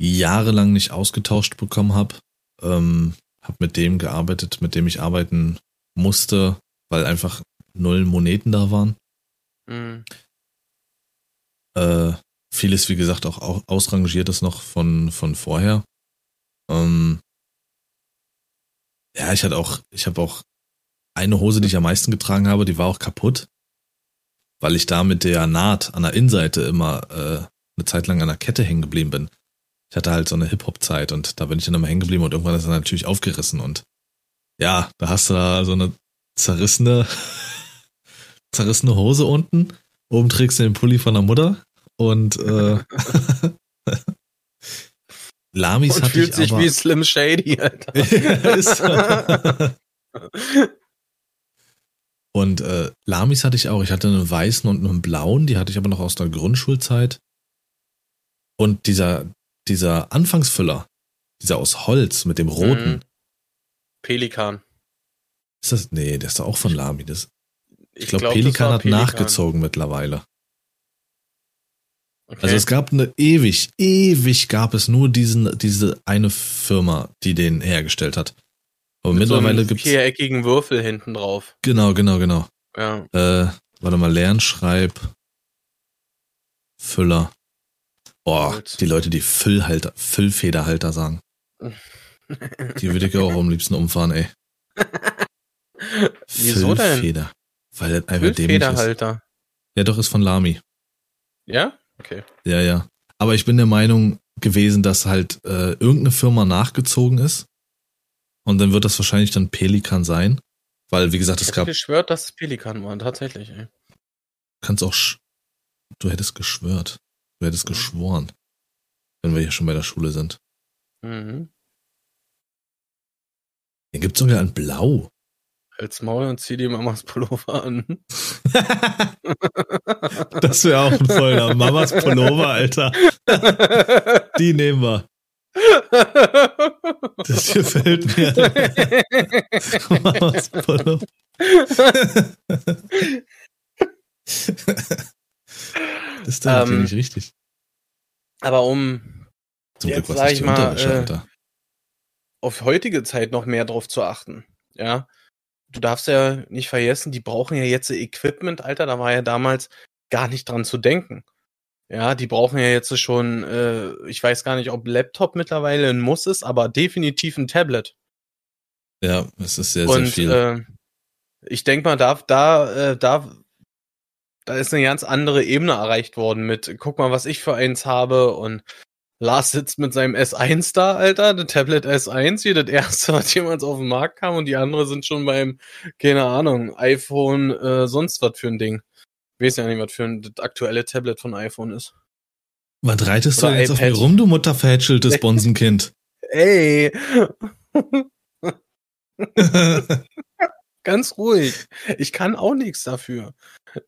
jahrelang nicht ausgetauscht bekommen habe. Ähm, hab mit dem gearbeitet, mit dem ich arbeiten musste, weil einfach null Moneten da waren. Mhm. Äh, vieles, wie gesagt, auch au- ausrangiertes noch von, von vorher. Ähm, ja, ich hatte auch, ich habe auch eine Hose, die ich am meisten getragen habe, die war auch kaputt, weil ich da mit der Naht an der Innenseite immer äh, eine Zeit lang an der Kette hängen geblieben bin. Ich hatte halt so eine Hip-Hop-Zeit und da bin ich dann immer hängen geblieben und irgendwann ist er natürlich aufgerissen und ja, da hast du da so eine zerrissene, zerrissene Hose unten. Oben trägst du den Pulli von der Mutter und äh, Lamis Und hatte fühlt ich sich aber, wie Slim Shady, Alter. Und äh, Lamis hatte ich auch. Ich hatte einen weißen und einen blauen, die hatte ich aber noch aus der Grundschulzeit. Und dieser, dieser Anfangsfüller, dieser aus Holz mit dem roten, Mhm. Pelikan. ist das? Nee, der ist doch auch von Lami. Das, ich glaube, glaub, Pelikan hat nachgezogen mittlerweile. Okay. Also es gab eine ewig, ewig gab es nur diesen, diese eine Firma, die den hergestellt hat. Aber Mit mittlerweile so gibt's. viereckigen Würfel hinten drauf. Genau, genau, genau. Ja. Äh, warte mal, Lernschreib. Füller. Boah, Holz. die Leute, die Füllhalter, Füllfederhalter sagen. Die würde ich auch am liebsten umfahren, ey. Wieso denn? Füllfeder. Weil das einfach dämlich ist. Ja, doch, ist von Lami. Ja? Okay. Ja, ja. Aber ich bin der Meinung gewesen, dass halt äh, irgendeine Firma nachgezogen ist. Und dann wird das wahrscheinlich dann Pelikan sein. Weil, wie gesagt, Ich es hätte gab, geschwört, dass es Pelikan war, tatsächlich, ey. kann's auch, du hättest geschwört. Du hättest Mhm. geschworen. Wenn wir hier schon bei der Schule sind. Mhm. Den gibt's sogar in Blau. Halt's Maul und zieh die Mamas Pullover an. das wäre auch ein voller Mamas Pullover, Alter. Die nehmen wir. Das gefällt mir. Mamas Pullover. Das ist dann Ähm, natürlich richtig. Aber um Zum jetzt Glück was sag ich mal, äh, auf heutige Zeit noch mehr drauf zu achten. Ja. Du darfst ja nicht vergessen, die brauchen ja jetzt Equipment, Alter. Da war ja damals gar nicht dran zu denken. Ja, die brauchen ja jetzt schon, äh, ich weiß gar nicht, ob Laptop mittlerweile ein Muss ist, aber definitiv ein Tablet. Ja, es ist sehr, sehr Und viel. äh, ich denke mal, da, da, äh, da, da ist eine ganz andere Ebene erreicht worden mit, guck mal, was ich für eins habe und Lars sitzt mit seinem S1 da, Alter, der Tablet S1, hier das erste, was jemals auf den Markt kam und die andere sind schon beim, keine Ahnung, iPhone, äh, sonst was für ein Ding. Ich weiß ja nicht, was für ein das aktuelle Tablet von iPhone ist. Was reitest du oder jetzt auf mir iPad. rum, du mutterverhätscheltes Bonsenkind? Ey, ganz ruhig. Ich kann auch nichts dafür.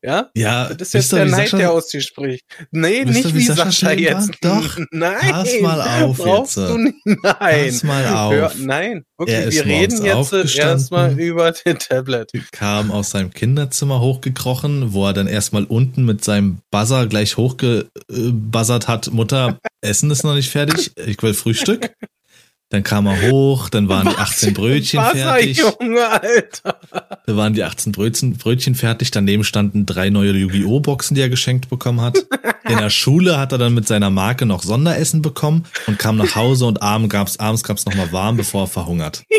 Ja? ja, Das ist jetzt der Neid, Sascha- der aus dir spricht. Nee, nicht wie wie Sascha Sascha jetzt. Doch. Nein. Pass mal auf brauchst jetzt. du nicht. Nein. Pass mal auf. Hör, nein. Okay, wir reden jetzt erstmal aufgestanden. über den Tablet. kam aus seinem Kinderzimmer hochgekrochen, wo er dann erstmal unten mit seinem Buzzer gleich hochgebuzzert hat, Mutter, Essen ist noch nicht fertig, ich will Frühstück. Dann kam er hoch, dann waren die 18 Brötchen fertig. Junge, Alter. Da waren die 18 Brötchen, Brötchen fertig. Daneben standen drei neue Yu-Gi-Oh! Boxen, die er geschenkt bekommen hat. In der Schule hat er dann mit seiner Marke noch Sonderessen bekommen und kam nach Hause und abends gab's, abends gab's noch mal warm, bevor er verhungert.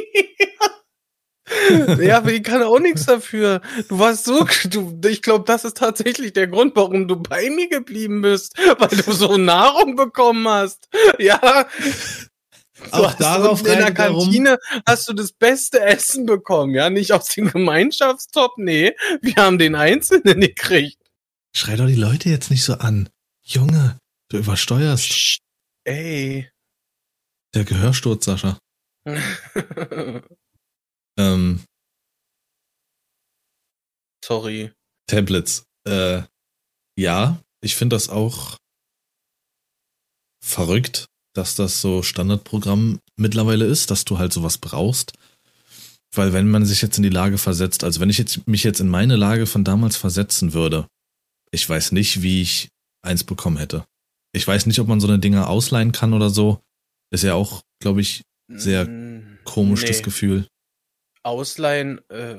Ja, aber ich kann auch nichts dafür. Du warst so, du, ich glaube, das ist tatsächlich der Grund, warum du bei mir geblieben bist, weil du so Nahrung bekommen hast. Ja. Du Auch darauf in der er. Kantine hast du das beste Essen bekommen, ja, nicht aus dem Gemeinschaftstop, nee, wir haben den Einzelnen gekriegt. Schrei doch die Leute jetzt nicht so an. Junge, du übersteuerst. Psst, Ey. Der Gehörsturz, Sascha. Ähm, Sorry. Tablets. Äh, ja, ich finde das auch verrückt, dass das so Standardprogramm mittlerweile ist, dass du halt sowas brauchst. Weil wenn man sich jetzt in die Lage versetzt, also wenn ich jetzt mich jetzt in meine Lage von damals versetzen würde, ich weiß nicht, wie ich eins bekommen hätte. Ich weiß nicht, ob man so eine Dinger ausleihen kann oder so. Ist ja auch, glaube ich, Sehr Mm, komisch nee. das Gefühl. Ausleihen, äh,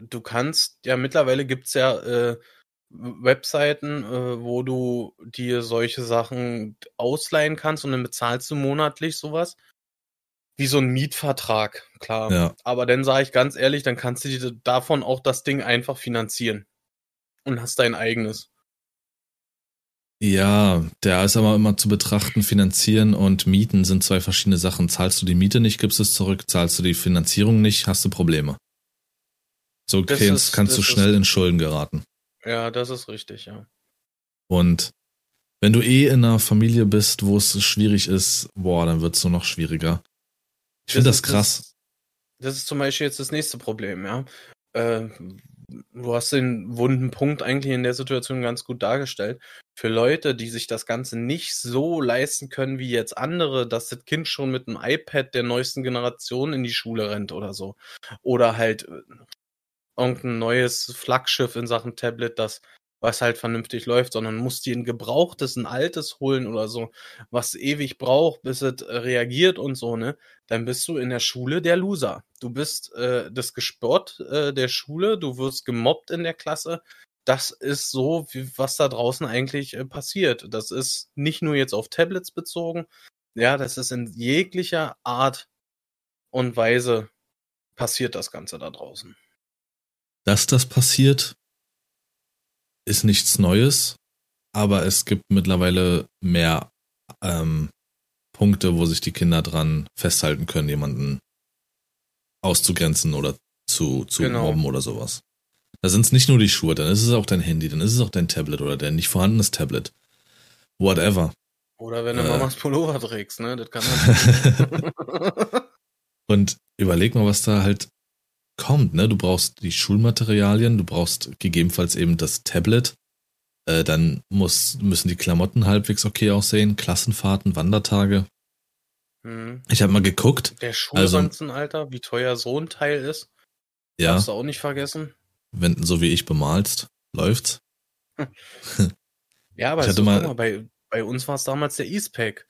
du kannst, ja, mittlerweile gibt's ja äh, Webseiten, äh, wo du dir solche Sachen ausleihen kannst und dann bezahlst du monatlich sowas. Wie so ein Mietvertrag, klar. Ja. Aber dann sage ich ganz ehrlich, dann kannst du dir davon auch das Ding einfach finanzieren. Und hast dein eigenes. Ja, der ist aber immer zu betrachten, finanzieren und mieten sind zwei verschiedene Sachen. Zahlst du die Miete nicht, gibst es zurück. Zahlst du die Finanzierung nicht, hast du Probleme. So kannst, ist- kannst du schnell ist- in Schulden geraten. Ja, das ist richtig, ja. Und wenn du eh in einer Familie bist, wo es schwierig ist, boah, dann wird's nur noch schwieriger. Ich finde das krass. Das ist zum Beispiel jetzt das nächste Problem, ja. Äh, du hast den wunden Punkt eigentlich in der Situation ganz gut dargestellt. Für Leute, die sich das Ganze nicht so leisten können wie jetzt andere, dass das Kind schon mit einem iPad der neuesten Generation in die Schule rennt oder so. Oder halt äh, irgendein neues Flaggschiff in Sachen Tablet, das was halt vernünftig läuft, sondern musst dir ein gebrauchtes, ein altes holen oder so, was ewig braucht, bis es äh, reagiert und so, ne? Dann bist du in der Schule der Loser. Du bist äh, das Gespott äh, der Schule, du wirst gemobbt in der Klasse. Das ist so, wie, was da draußen eigentlich äh, passiert. Das ist nicht nur jetzt auf Tablets bezogen, ja, das ist in jeglicher Art und Weise passiert das Ganze da draußen. Dass das passiert, ist nichts Neues, aber es gibt mittlerweile mehr ähm, Punkte, wo sich die Kinder dran festhalten können, jemanden auszugrenzen oder zu, zu Genau. mobben oder sowas. Da sind es nicht nur die Schuhe, dann ist es auch dein Handy, dann ist es auch dein Tablet oder dein nicht vorhandenes Tablet. Whatever. Oder wenn du Äh. Mamas Pullover trägst, ne? Das kann man. Und überleg mal, was da halt kommt, ne? Du brauchst die Schulmaterialien, du brauchst gegebenenfalls eben das Tablet. Äh, dann muss, müssen die Klamotten halbwegs okay aussehen, Klassenfahrten, Wandertage. hm. Ich habe mal geguckt, Der Schulranzen, Alter, wie teuer so ein Teil ist, ja, darfst du auch nicht vergessen. wenn so wie ich bemalst, läuft's. Ja, aber Ich hatte mal- mal, bei, bei uns war es damals der Eastpack.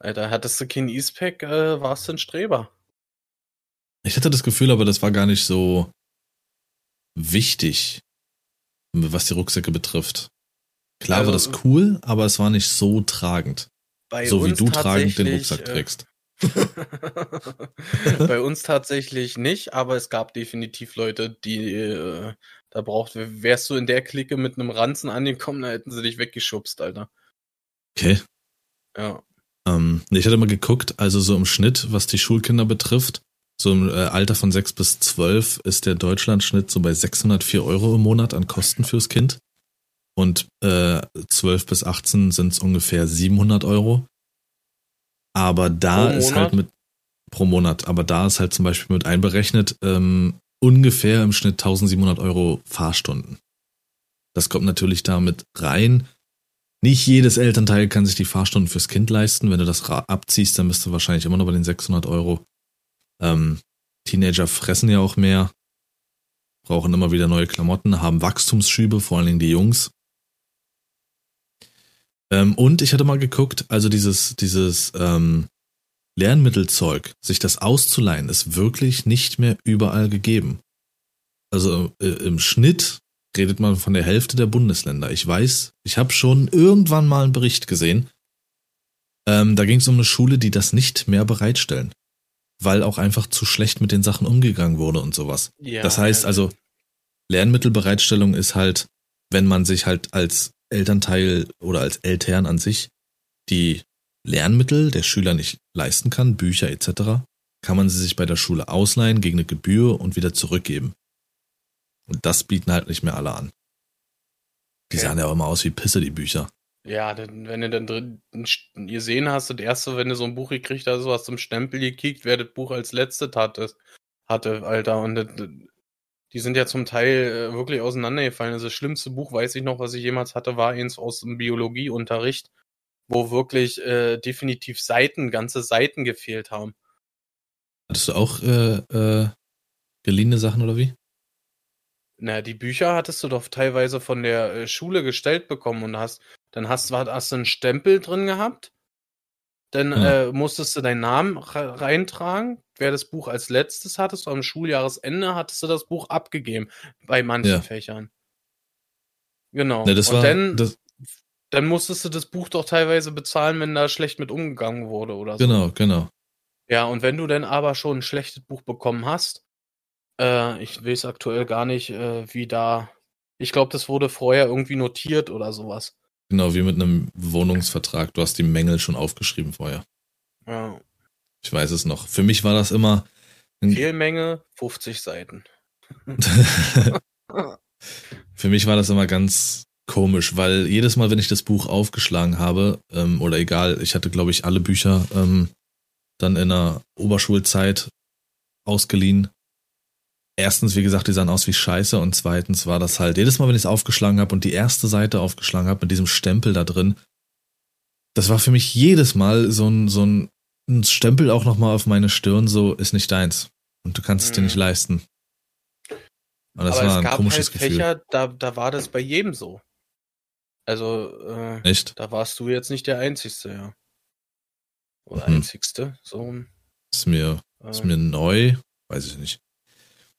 Alter, hattest du kein Eastpack, äh, warst du ein Streber. Ich hatte das Gefühl, aber das war gar nicht so wichtig, was die Rucksäcke betrifft. Klar war Also- das cool, aber es war nicht so tragend. Bei so wie du tragend den Rucksack äh, trägst. Bei uns tatsächlich nicht, aber es gab definitiv Leute, die äh, da braucht, wärst du in der Clique mit einem Ranzen angekommen, da hätten sie dich weggeschubst, Alter. Okay. Ja. Ähm, ich hatte mal geguckt, also so im Schnitt, was die Schulkinder betrifft, so im äh, Alter von 6 bis 12 ist der Deutschlandschnitt so bei 604 Euro im Monat an Kosten fürs Kind. Und äh, 12 bis 18 sind es ungefähr 700 Euro. Aber da ist halt mit pro Monat, aber da ist halt zum Beispiel mit einberechnet ähm, ungefähr im Schnitt 1700 Euro Fahrstunden. Das kommt natürlich damit rein. Nicht jedes Elternteil kann sich die Fahrstunden fürs Kind leisten. Wenn du das abziehst, dann bist du wahrscheinlich immer noch bei den 600 Euro. Ähm, Teenager fressen ja auch mehr, brauchen immer wieder neue Klamotten, haben Wachstumsschübe, vor allen Dingen die Jungs. Ähm, und ich hatte mal geguckt, also dieses, dieses ähm, Lernmittelzeug, sich das auszuleihen, ist wirklich nicht mehr überall gegeben. Also äh, im Schnitt redet man von der Hälfte der Bundesländer. Ich weiß, ich habe schon irgendwann mal einen Bericht gesehen. Ähm, da ging es um eine Schule, die das nicht mehr bereitstellen, weil auch einfach zu schlecht mit den Sachen umgegangen wurde und sowas. ja das heißt also, Lernmittelbereitstellung ist halt, wenn man sich halt als Elternteil oder als Eltern an sich die Lernmittel der Schüler nicht leisten kann, Bücher etc., kann man sie sich bei der Schule ausleihen gegen eine Gebühr und wieder zurückgeben. Und das bieten halt nicht mehr alle an. Die Okay. sahen ja auch immer aus wie Pisse, die Bücher. Ja, denn, wenn du dann drin gesehen hast, das erste, wenn du so ein Buch gekriegt hast, du hast zum Stempel gekickt, wer das Buch als letztes hatte, hatte, Alter. Und das, die sind ja zum Teil äh, wirklich auseinandergefallen. Also das schlimmste Buch, weiß ich noch, was ich jemals hatte, war eins aus dem Biologieunterricht, wo wirklich äh, definitiv Seiten, ganze Seiten gefehlt haben. Hattest du auch äh, äh, geliehene Sachen oder wie? Na, die Bücher hattest du doch teilweise von der äh, Schule gestellt bekommen und hast, dann hast, hast du einen Stempel drin gehabt. Dann Ja. äh, musstest du deinen Namen re- reintragen. Wer das Buch als letztes hattest, am Schuljahresende hattest du das Buch abgegeben. Bei manchen Ja. Fächern. Genau. Ne, das und war, dann, das, dann musstest du das Buch doch teilweise bezahlen, wenn da schlecht mit umgegangen wurde oder so. genau, genau. Ja, und wenn du dann aber schon ein schlechtes Buch bekommen hast, äh, ich weiß aktuell gar nicht, äh, wie da. Ich glaube, das wurde vorher irgendwie notiert oder sowas. Genau, wie mit einem Wohnungsvertrag. Du hast die Mängel schon aufgeschrieben vorher. Ja. Ich weiß es noch. Für mich war das immer. Fehlmenge 50 Seiten. Für mich war das immer ganz komisch, weil jedes Mal, wenn ich das Buch aufgeschlagen habe, ähm, oder egal, ich hatte, glaube ich, alle Bücher ähm, dann in der Oberschulzeit ausgeliehen. Erstens, wie gesagt, die sahen aus wie Scheiße und zweitens war das halt, jedes Mal, wenn ich es aufgeschlagen habe und die erste Seite aufgeschlagen habe mit diesem Stempel da drin, das war für mich jedes Mal so ein, so ein, ein Stempel auch nochmal auf meine Stirn, so ist nicht deins. Und du kannst es dir Mhm. nicht leisten. Und das Aber war es ein gab komisches halt Gefühl. Fächer, da, da war das bei jedem so. Also, äh, Echt? da warst du jetzt nicht der Einzigste, ja. Oder Mhm. Einzigste, so. Ist mir, Äh, ist mir neu, weiß ich nicht.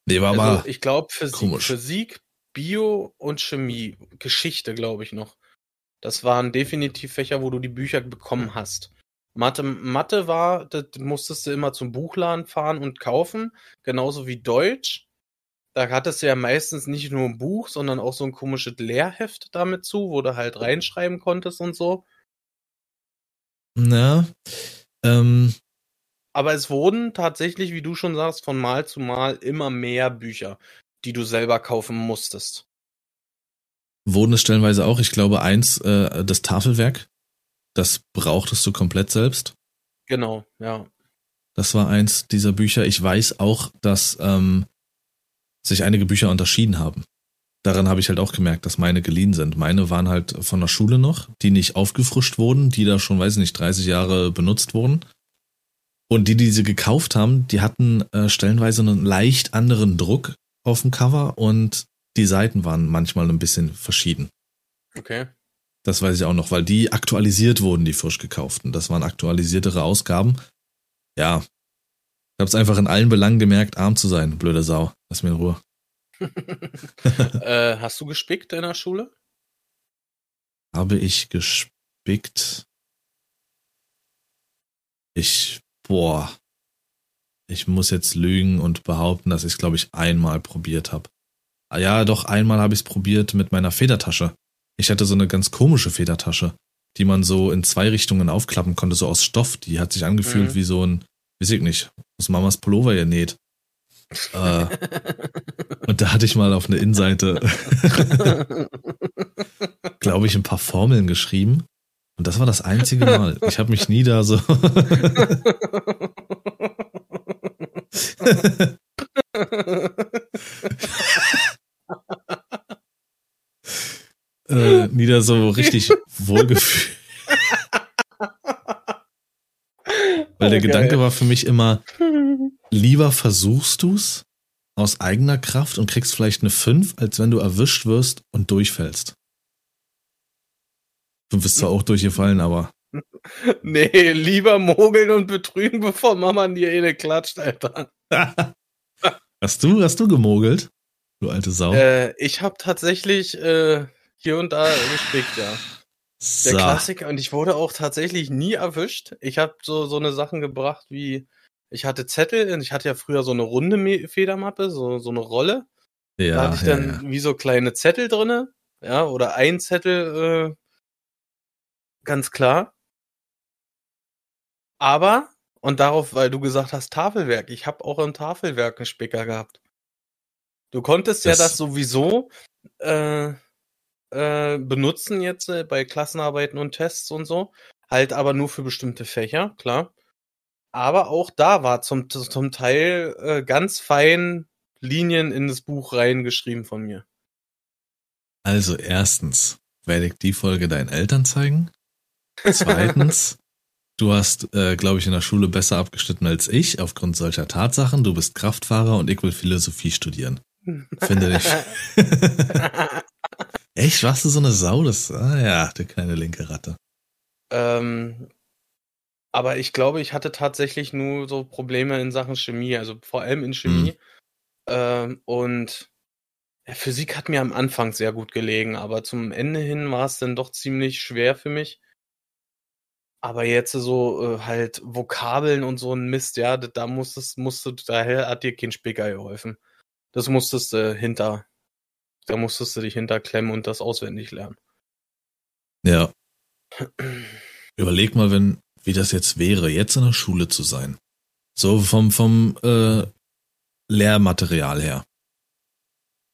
Nee, war also, aber, ich glaube, Physik, komisch. Physik, Bio und Chemie, Geschichte, glaube ich noch. Das waren definitiv Fächer, wo du die Bücher bekommen hast. Mathe, Mathe war, das musstest du immer zum Buchladen fahren und kaufen, genauso wie Deutsch. Da hattest du ja meistens nicht nur ein Buch, sondern auch so ein komisches Lehrheft damit zu, wo du halt reinschreiben konntest und so. na, ähm, Aber es wurden tatsächlich, wie du schon sagst, von Mal zu Mal immer mehr Bücher. die du selber kaufen musstest. Wurden es stellenweise auch, ich glaube, eins, äh, das Tafelwerk, das brauchtest du komplett selbst. Genau, ja. Das war eins dieser Bücher. Ich weiß auch, dass ähm, sich einige Bücher unterschieden haben. Daran habe ich halt auch gemerkt, dass meine geliehen sind. Meine waren halt von der Schule noch, die nicht aufgefrischt wurden, die da schon, weiß ich nicht, 30 Jahre benutzt wurden. Und die, die sie gekauft haben, die hatten äh, stellenweise einen leicht anderen Druck auf dem Cover und die Seiten waren manchmal ein bisschen verschieden. Okay. Das weiß ich auch noch, weil die aktualisiert wurden, die frisch gekauften. Das waren aktualisiertere Ausgaben. Ja. Ich hab's einfach in allen Belangen gemerkt, arm zu sein, blöde Sau. Lass mir in Ruhe. äh, hast du gespickt in der Schule? Habe ich gespickt? Ich, boah. Ich muss jetzt lügen und behaupten, dass ich es, glaube ich, einmal probiert habe. Ja, doch, einmal habe ich es probiert mit meiner Federtasche. Ich hatte so eine ganz komische Federtasche, die man so in zwei Richtungen aufklappen konnte, so aus Stoff. Die hat sich angefühlt Mhm. wie so ein, weiß ich nicht, aus Mamas Pullover genäht. Äh, und da hatte ich mal auf eine Innenseite, glaube ich, ein paar Formeln geschrieben. Und das war das einzige Mal. Ich habe mich nie da so. äh, nie da so richtig wohlgefühlt. Weil der Gedanke war für mich immer, lieber versuchst du's aus eigener Kraft und kriegst vielleicht eine 5, als wenn du erwischt wirst und durchfällst. Du bist zwar auch durchgefallen, aber nee, lieber mogeln und betrügen, bevor Mama die eine klatscht, Alter. hast du, hast du gemogelt? Du alte Sau. Äh, ich habe tatsächlich äh, hier und da gespickt, ja. Der so. Klassiker. Und ich wurde auch tatsächlich nie erwischt. Ich habe so, so eine Sachen gebracht wie, ich hatte Zettel, und ich hatte ja früher so eine runde Federmappe, so, so eine Rolle. da Ja, hatte ich ja, dann ja. wie so kleine Zettel drinne, ja, oder ein Zettel, äh, ganz klar. Aber, und darauf, weil du gesagt hast, Tafelwerk, ich habe auch im Tafelwerk einen Spicker gehabt. Du konntest ja Das- das sowieso äh, äh, benutzen jetzt äh, bei Klassenarbeiten und Tests und so, halt aber nur für bestimmte Fächer, klar. Aber auch da war zum, zum Teil äh, ganz fein Linien in das Buch reingeschrieben von mir. Also erstens werde ich die Folge deinen Eltern zeigen. Zweitens, du hast, äh, glaube ich, in der Schule besser abgeschnitten als ich aufgrund solcher Tatsachen. Du bist Kraftfahrer und ich will Philosophie studieren. Finde ich. Echt, warst du so eine Sau? Das, ah ja, du kleine linke Ratte. ähm, aber ich glaube, ich hatte tatsächlich nur so Probleme in Sachen Chemie, also vor allem in Chemie. Ähm, und Physik hat mir am Anfang sehr gut gelegen, aber zum Ende hin war es dann doch ziemlich schwer für mich. Aber jetzt so äh, halt Vokabeln und so ein Mist, ja, da- musstest, musste, daher hat dir kein Spicker geholfen. Das musstest du hinter, da musstest du dich hinterklemmen und das auswendig lernen. Ja. Überleg mal, wenn, wie das jetzt wäre, jetzt in der Schule zu sein. So vom, vom äh, Lehrmaterial her.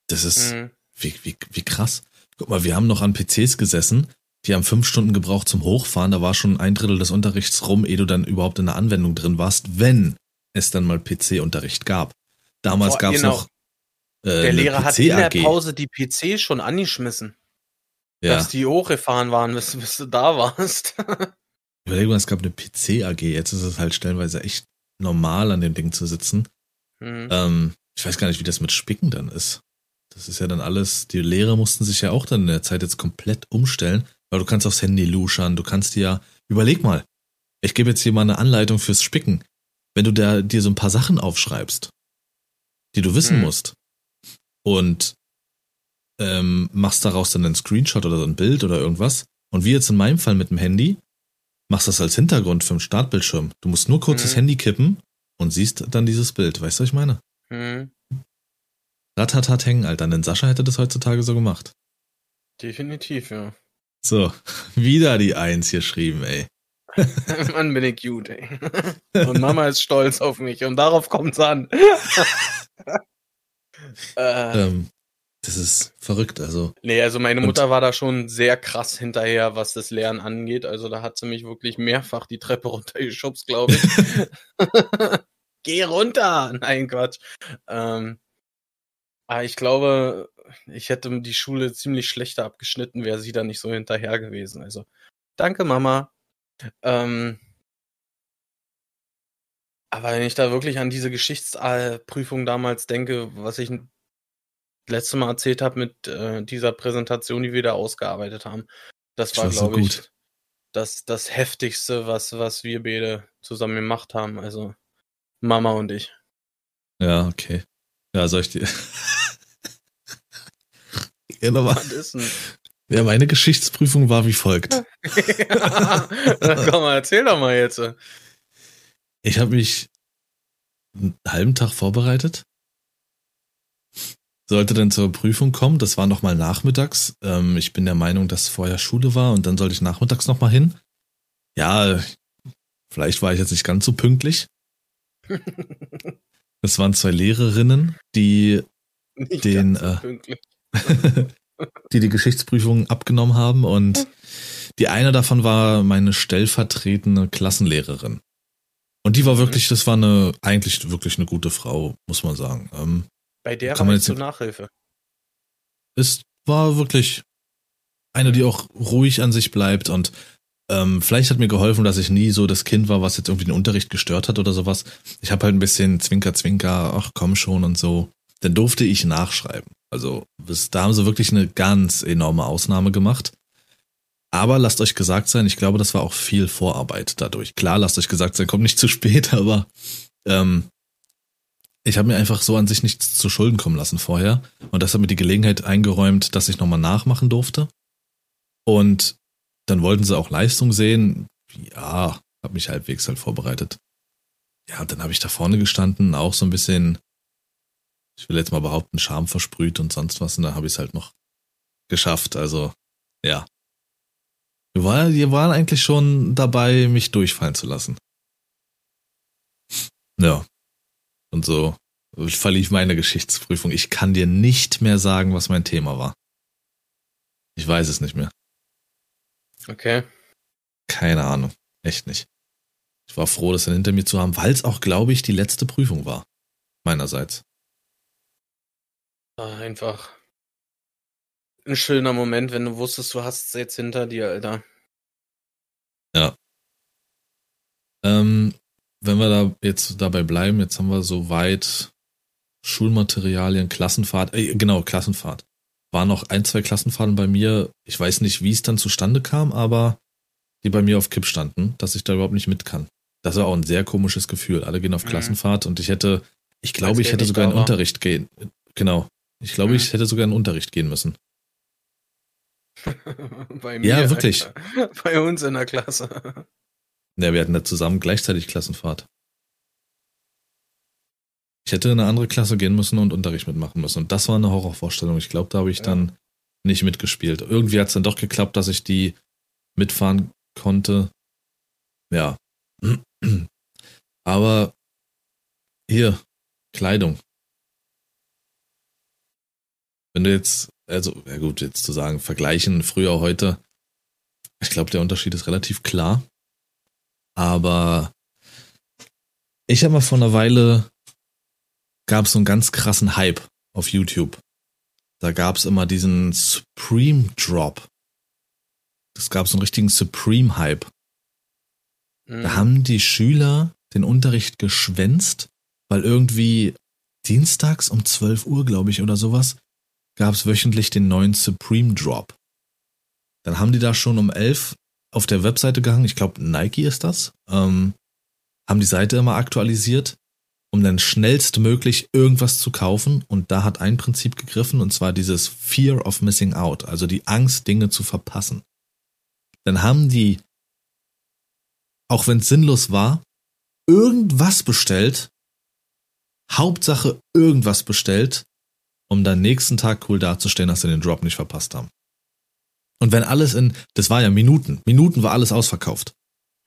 Das ist, Mhm. wie, wie, wie krass. Guck mal, wir haben noch an PCs gesessen, die haben fünf Stunden gebraucht zum Hochfahren, da war schon ein Drittel des Unterrichts rum, ehe du dann überhaupt in der Anwendung drin warst, wenn es dann mal PC-Unterricht gab. Damals Boah, gab's genau. noch äh, Der Lehrer hat in der. Pause die PC schon angeschmissen, Ja. dass die hochgefahren waren, bis, bis du da warst. Überleg mal, es gab eine PC-AG, jetzt ist es halt stellenweise echt normal, an dem Ding zu sitzen. Mhm. Ähm, ich weiß gar nicht, wie das mit Spicken dann ist. Das ist ja dann alles, die Lehrer mussten sich ja auch dann in der Zeit jetzt komplett umstellen, weil du kannst aufs Handy luschern, du kannst dir ja, überleg mal, ich gebe jetzt hier mal eine Anleitung fürs Spicken. Wenn du da dir so ein paar Sachen aufschreibst, die du wissen Mhm. musst und ähm, machst daraus dann einen Screenshot oder so ein Bild oder irgendwas und wie jetzt in meinem Fall mit dem Handy, machst das als Hintergrund für den Startbildschirm. Du musst nur kurz Mhm. das Handy kippen und siehst dann dieses Bild. Weißt du, was ich meine? Mhm. Ratatat hängen, Alter. Denn Sascha hätte das heutzutage so gemacht. Definitiv, ja. So, wieder die Eins hier schrieben, ey. Mann, bin ich gut, ey. Und Mama ist stolz auf mich und darauf kommt's an. Äh, Ähm, das ist verrückt. Also, nee, also meine Mutter war da schon sehr krass hinterher, was das Lernen angeht. Also da hat sie mich wirklich mehrfach die Treppe runtergeschubst, glaube ich. Geh runter! Nein, Quatsch. Ähm, aber ich glaube, ich hätte die Schule ziemlich schlechter abgeschnitten, wäre sie da nicht so hinterher gewesen. Also, danke, Mama. Ähm, aber wenn ich da wirklich an diese Geschichtsprüfung damals denke, was ich letzte Mal erzählt habe mit äh, dieser Präsentation, die wir da ausgearbeitet haben, das war, glaube ich, gut. das, das heftigste, was, was wir beide zusammen gemacht haben. Also Mama und ich. ja, okay. Ja, soll ich dir. Ja. Was ist ja, meine Geschichtsprüfung war wie folgt. Na, komm mal, erzähl doch mal jetzt. Ich habe mich einen halben Tag vorbereitet. Sollte dann zur Prüfung kommen. Das war nochmal nachmittags. Ähm, ich bin der Meinung, dass vorher Schule war und dann sollte ich nachmittags nochmal hin. Ja, vielleicht war ich jetzt nicht ganz so pünktlich. Es waren zwei Lehrerinnen, die Nicht Den, so äh. die die Geschichtsprüfung abgenommen haben und die eine davon war meine stellvertretende Klassenlehrerin. Und die war Mhm. wirklich, das war eine, eigentlich wirklich eine gute Frau, muss man sagen. Ähm, Bei der kann man jetzt- Nachhilfe. es war wirklich eine, die auch ruhig an sich bleibt und ähm, vielleicht hat mir geholfen, dass ich nie so das Kind war, was jetzt irgendwie den Unterricht gestört hat oder sowas. Ich habe halt ein bisschen Zwinker, Zwinker, ach komm schon und so. Dann durfte ich nachschreiben. Also das, da haben sie wirklich eine ganz enorme Ausnahme gemacht. Aber lasst euch gesagt sein, ich glaube, das war auch viel Vorarbeit dadurch. Klar, lasst euch gesagt sein, kommt nicht zu spät, aber ähm, ich habe mir einfach so an sich nichts zu Schulden kommen lassen vorher. Und das hat mir die Gelegenheit eingeräumt, dass ich nochmal nachmachen durfte. Und dann wollten sie auch Leistung sehen. Ja, habe mich halbwegs halt vorbereitet. Ja, dann habe ich da vorne gestanden, auch so ein bisschen, ich will jetzt mal behaupten, Scham versprüht und sonst was. Und dann habe ich es halt noch geschafft. Also, ja. Wir waren, wir waren eigentlich schon dabei, mich durchfallen zu lassen. Ja. Und so verlief meine Geschichtsprüfung. Ich kann dir nicht mehr sagen, was mein Thema war. Ich weiß es nicht mehr. Okay. Keine Ahnung. Echt nicht. Ich war froh, das dann hinter mir zu haben, weil es auch, glaube ich, die letzte Prüfung war. Meinerseits. War einfach ein schöner Moment, wenn du wusstest, du hast es jetzt hinter dir, Alter. Ähm, wenn wir da jetzt dabei bleiben, jetzt haben wir soweit Schulmaterialien, Klassenfahrt, äh, genau, Klassenfahrt. Waren noch ein, zwei Klassenfahrten bei mir. Ich weiß nicht, wie es dann zustande kam, aber die bei mir auf Kipp standen, dass ich da überhaupt nicht mit kann. Das war auch ein sehr komisches Gefühl. Alle gehen auf Mhm. Klassenfahrt und ich hätte, ich glaube, ich hätte sogar in war. Unterricht gehen. Genau. Ich glaube, Mhm. ich hätte sogar in Unterricht gehen müssen. Bei Ja, wirklich. Alter. Bei uns in der Klasse. Ja, wir hatten da zusammen gleichzeitig Klassenfahrt. Ich hätte in eine andere Klasse gehen müssen und Unterricht mitmachen müssen. Und das war eine Horrorvorstellung. Ich glaube, da habe ich Ja. dann nicht mitgespielt. Irgendwie hat es dann doch geklappt, dass ich die mitfahren konnte. Ja. Aber hier, Kleidung. Wenn du jetzt, also, ja gut, jetzt zu sagen, vergleichen früher, heute, ich glaube, der Unterschied ist relativ klar. Aber ich habe mal vor einer Weile gab es so einen ganz krassen Hype auf YouTube. Da gab es immer diesen Supreme Drop. Das gab so einen richtigen Supreme Hype. Mhm. Da haben die Schüler den Unterricht geschwänzt, weil irgendwie dienstags um 12 Uhr, glaube ich, oder sowas, gab es wöchentlich den neuen Supreme Drop. Dann haben die da schon um 11 auf der Webseite gehangen, ich glaube Nike ist das, ähm, haben die Seite immer aktualisiert, um dann schnellstmöglich irgendwas zu kaufen und da hat ein Prinzip gegriffen und zwar dieses Fear of Missing Out, also die Angst, Dinge zu verpassen. Dann haben die, auch wenn es sinnlos war, irgendwas bestellt, Hauptsache irgendwas bestellt, um dann nächsten Tag cool dazustehen, dass sie den Drop nicht verpasst haben. Und wenn alles in, das war ja Minuten, Minuten war alles ausverkauft.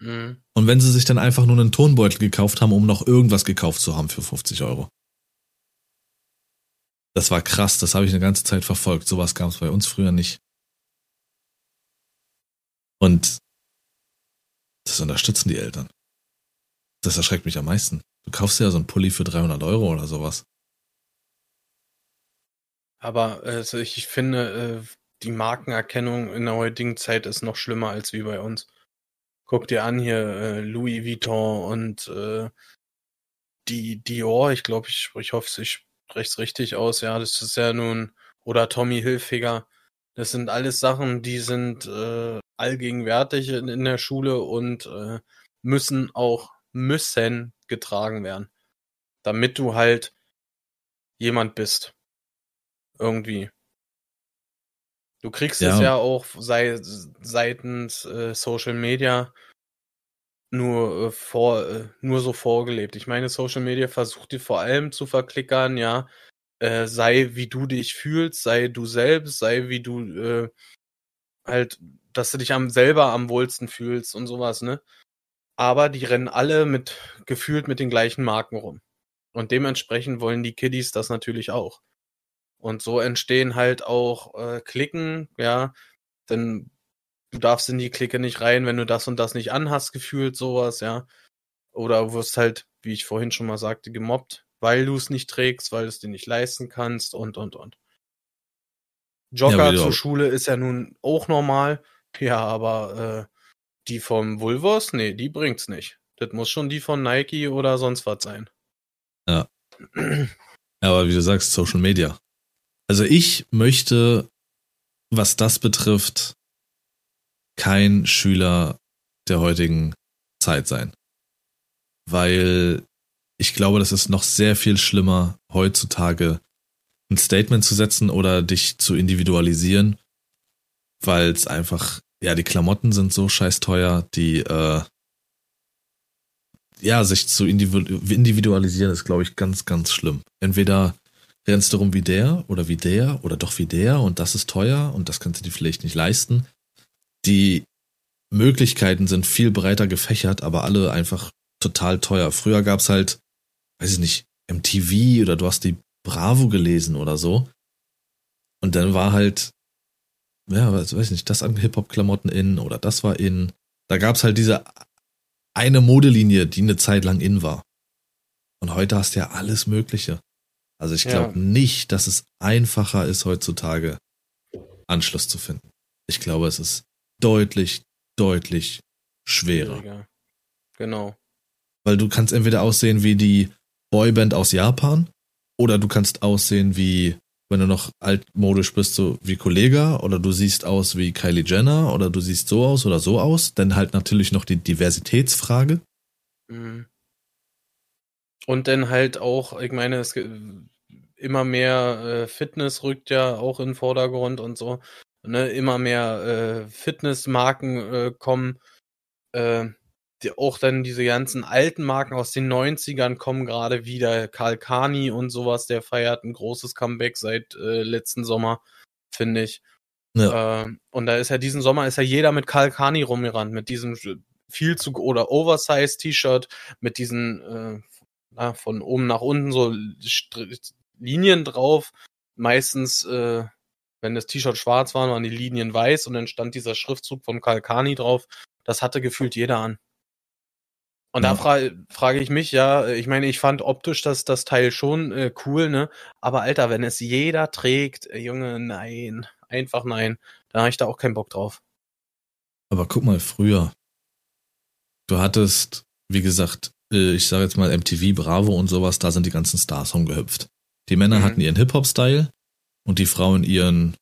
Mhm. Und wenn sie sich dann einfach nur einen Tonbeutel gekauft haben, um noch irgendwas gekauft zu haben für 50 Euro. Das war krass, das habe ich eine ganze Zeit verfolgt. Sowas gab es bei uns früher nicht. Und das unterstützen die Eltern. Das erschreckt mich am meisten. Du kaufst ja so einen Pulli für 300 Euro oder sowas. Aber also ich finde, äh, die Markenerkennung in der heutigen Zeit ist noch schlimmer als wie bei uns. Guck dir an hier äh, Louis Vuitton und äh, die Dior, ich glaube, ich, ich hoffe, ich spreche es richtig aus, ja, das ist ja nun, oder Tommy Hilfiger, das sind alles Sachen, die sind äh, allgegenwärtig in, in der Schule und äh, müssen auch, müssen getragen werden. Damit du halt jemand bist. Irgendwie. Du kriegst ja. es ja auch sei, seitens äh, Social Media nur äh, vor äh, nur so vorgelebt. Ich meine, Social Media versucht dir vor allem zu verklickern, ja, äh, sei wie du dich fühlst, sei du selbst, sei wie du äh, halt, dass du dich am selber am wohlsten fühlst und sowas, ne? Aber die rennen alle mit gefühlt mit den gleichen Marken rum. Und dementsprechend wollen die Kiddies das natürlich auch. Und so entstehen halt auch äh, Klicken, ja, denn du darfst in die Clique nicht rein, wenn du das und das nicht anhast, gefühlt sowas, ja. Oder wirst halt, wie ich vorhin schon mal sagte, gemobbt, weil du es nicht trägst, weil du es dir nicht leisten kannst und und und. Jogger ja, zur Schule ist ja nun auch normal. Ja, aber äh, die vom Vulvos, nee, die bringt's nicht. Das muss schon die von Nike oder sonst was sein. Ja. ja, aber wie du sagst, Social Media. Also ich möchte, was das betrifft, kein Schüler der heutigen Zeit sein. Weil ich glaube, das ist noch sehr viel schlimmer, heutzutage ein Statement zu setzen oder dich zu individualisieren, weil es einfach, ja, die Klamotten sind so scheiß teuer, die, äh, ja, sich zu individualisieren ist, glaube ich, ganz, ganz schlimm. Entweder rennst du rum wie der oder wie der oder doch wie der und das ist teuer und das kannst du dir vielleicht nicht leisten die Möglichkeiten sind viel breiter gefächert, aber alle einfach total teuer. Früher gab's halt, weiß ich nicht, MTV oder du hast die Bravo gelesen oder so. Und dann war halt, ja, weiß ich nicht, das an Hip-Hop-Klamotten in oder das war in. Da gab's halt diese eine Modelinie, die eine Zeit lang in war. Und heute hast du ja alles Mögliche. Also ich glaube ja. nicht, dass es einfacher ist, heutzutage Anschluss zu finden. Ich glaube, es ist deutlich, deutlich schwerer. Schwieriger. Genau. Weil du kannst entweder aussehen wie die Boyband aus Japan oder du kannst aussehen wie, wenn du noch altmodisch bist, so wie Kollega oder du siehst aus wie Kylie Jenner oder du siehst so aus oder so aus. Dann halt natürlich noch die Diversitätsfrage. Mhm. Und dann halt auch, ich meine, es immer mehr äh, Fitness rückt ja auch in den Vordergrund und so ne, immer mehr äh, Fitnessmarken äh, kommen. Äh, die, auch dann diese ganzen alten Marken aus den 90ern kommen gerade wieder. Karl Kani und sowas, der feiert ein großes Comeback seit äh, letzten Sommer, finde ich. Ja. Äh, und da ist ja diesen Sommer ist ja jeder mit Karl Kani rumgerannt, mit diesem viel zu oder Oversize T-Shirt, mit diesen äh, na, von oben nach unten so Linien drauf, meistens äh, wenn das T-Shirt schwarz war, waren die Linien weiß und dann stand dieser Schriftzug von Kalkani drauf. Das hatte gefühlt jeder an. Und ja. da fra frage ich mich, ja, ich meine, ich fand optisch das, das Teil schon äh, cool, ne? Aber Alter, wenn es jeder trägt, äh, Junge, nein, einfach nein, dann habe ich da auch keinen Bock drauf. Aber guck mal, früher. Du hattest, wie gesagt, äh, ich sage jetzt mal MTV, Bravo und sowas, da sind die ganzen Stars rumgehüpft. Die Männer mhm. hatten ihren Hip-Hop-Style, und die Frauen ihren,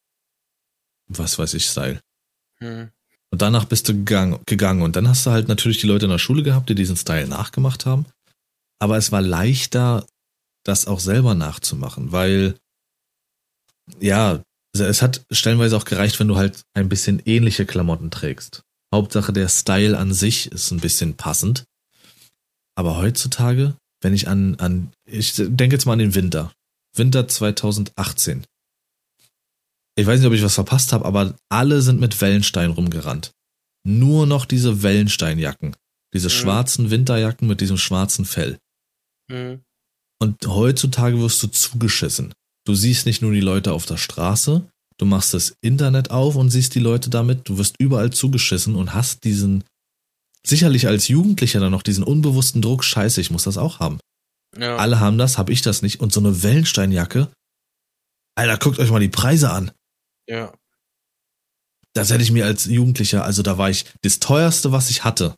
was weiß ich, Style. Hm. Und danach bist du gegangen, gegangen und dann hast du halt natürlich die Leute in der Schule gehabt, die diesen Style nachgemacht haben. Aber es war leichter, das auch selber nachzumachen, weil, ja, es hat stellenweise auch gereicht, wenn du halt ein bisschen ähnliche Klamotten trägst. Hauptsache der Style an sich ist ein bisschen passend. Aber heutzutage, wenn ich an, an, ich denke jetzt mal an den Winter. Winter 2018 ich weiß nicht, ob ich was verpasst habe, aber alle sind mit Wellenstein rumgerannt. Nur noch diese Wellensteinjacken. Diese mhm. schwarzen Winterjacken mit diesem schwarzen Fell. Mhm. Und heutzutage wirst du zugeschissen. Du siehst nicht nur die Leute auf der Straße, du machst das Internet auf und siehst die Leute damit, du wirst überall zugeschissen und hast diesen, sicherlich als Jugendlicher dann noch diesen unbewussten Druck, scheiße, ich muss das auch haben. Ja. Alle haben das, hab ich das nicht. Und so eine Wellensteinjacke, Alter, guckt euch mal die Preise an. Ja. Das hätte ich mir als Jugendlicher, also da war ich, das teuerste, was ich hatte,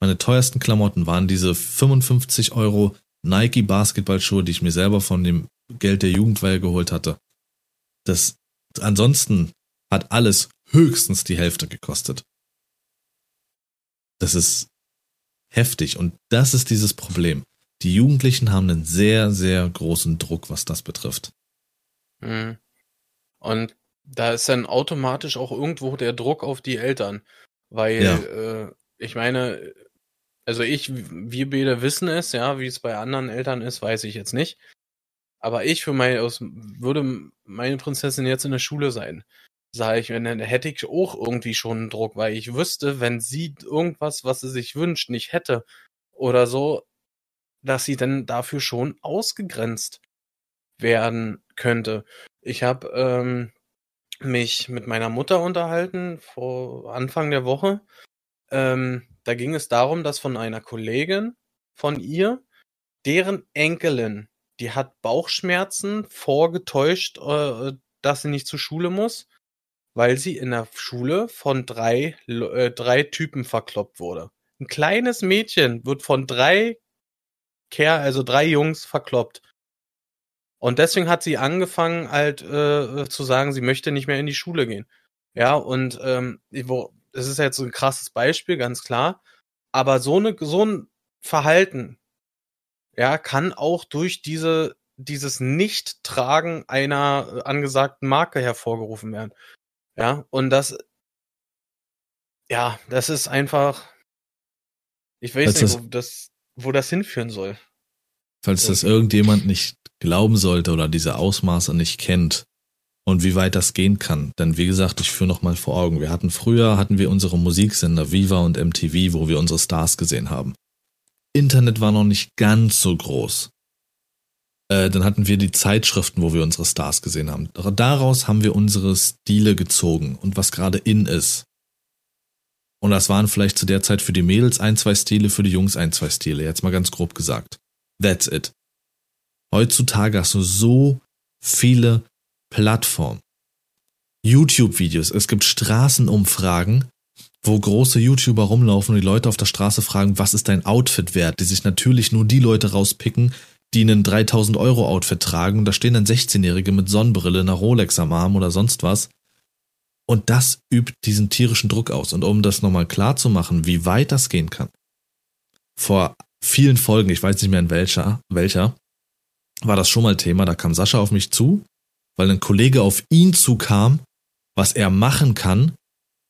meine teuersten Klamotten waren diese 55 Euro Nike Basketballschuhe, die ich mir selber von dem Geld der Jugendweihe geholt hatte. Das, ansonsten hat alles höchstens die Hälfte gekostet. Das ist heftig und das ist dieses Problem. Die Jugendlichen haben einen sehr, sehr großen Druck, was das betrifft. Mhm. Und da ist dann automatisch auch irgendwo der Druck auf die Eltern, weil ja. äh, ich meine, also ich, wir beide wissen es, ja, wie es bei anderen Eltern ist, weiß ich jetzt nicht. Aber ich für meine, aus, würde meine Prinzessin jetzt in der Schule sein, sage ich, dann hätte ich auch irgendwie schon einen Druck, weil ich wüsste, wenn sie irgendwas, was sie sich wünscht, nicht hätte oder so, dass sie dann dafür schon ausgegrenzt werden könnte. Ich habe ähm, mich mit meiner Mutter unterhalten vor Anfang der Woche. Ähm, da ging es darum, dass von einer Kollegin von ihr, deren Enkelin, die hat Bauchschmerzen vorgetäuscht, äh, dass sie nicht zur Schule muss, weil sie in der Schule von drei, äh, drei Typen verkloppt wurde. Ein kleines Mädchen wird von drei Kerl, also drei Jungs verkloppt. Und deswegen hat sie angefangen, halt äh, zu sagen, sie möchte nicht mehr in die Schule gehen. Ja, und ähm, wo, das ist jetzt so ein krasses Beispiel, ganz klar. Aber so, eine, so ein Verhalten, ja, kann auch durch diese, dieses Nicht-Tragen einer äh, angesagten Marke hervorgerufen werden. Ja, und das, ja, das ist einfach, ich weiß falls nicht, das, wo das, hinführen soll. Falls das irgendjemand nicht glauben sollte oder diese Ausmaße nicht kennt, und wie weit das gehen kann. Denn wie gesagt, ich führe nochmal vor Augen. Wir hatten früher, hatten wir unsere Musiksender Viva und MTV, wo wir unsere Stars gesehen haben. Internet war noch nicht ganz so groß. Äh, dann hatten wir die Zeitschriften, wo wir unsere Stars gesehen haben. Daraus haben wir unsere Stile gezogen und was gerade in ist. Und das waren vielleicht zu der Zeit für die Mädels ein, zwei Stile, für die Jungs ein, zwei Stile. Jetzt mal ganz grob gesagt. That's it. Heutzutage hast du so viele Plattform. YouTube-Videos. Es gibt Straßenumfragen, wo große YouTuber rumlaufen und die Leute auf der Straße fragen, was ist dein Outfit wert? Die sich natürlich nur die Leute rauspicken, die einen 3000 Euro Outfit tragen und da stehen dann 16-Jährige mit Sonnenbrille, einer Rolex am Arm oder sonst was. Und das übt diesen tierischen Druck aus. Und um das nochmal klar zu machen, wie weit das gehen kann. Vor vielen Folgen, ich weiß nicht mehr in welcher, welcher, war das schon mal Thema, da kam Sascha auf mich zu weil ein Kollege auf ihn zukam, was er machen kann,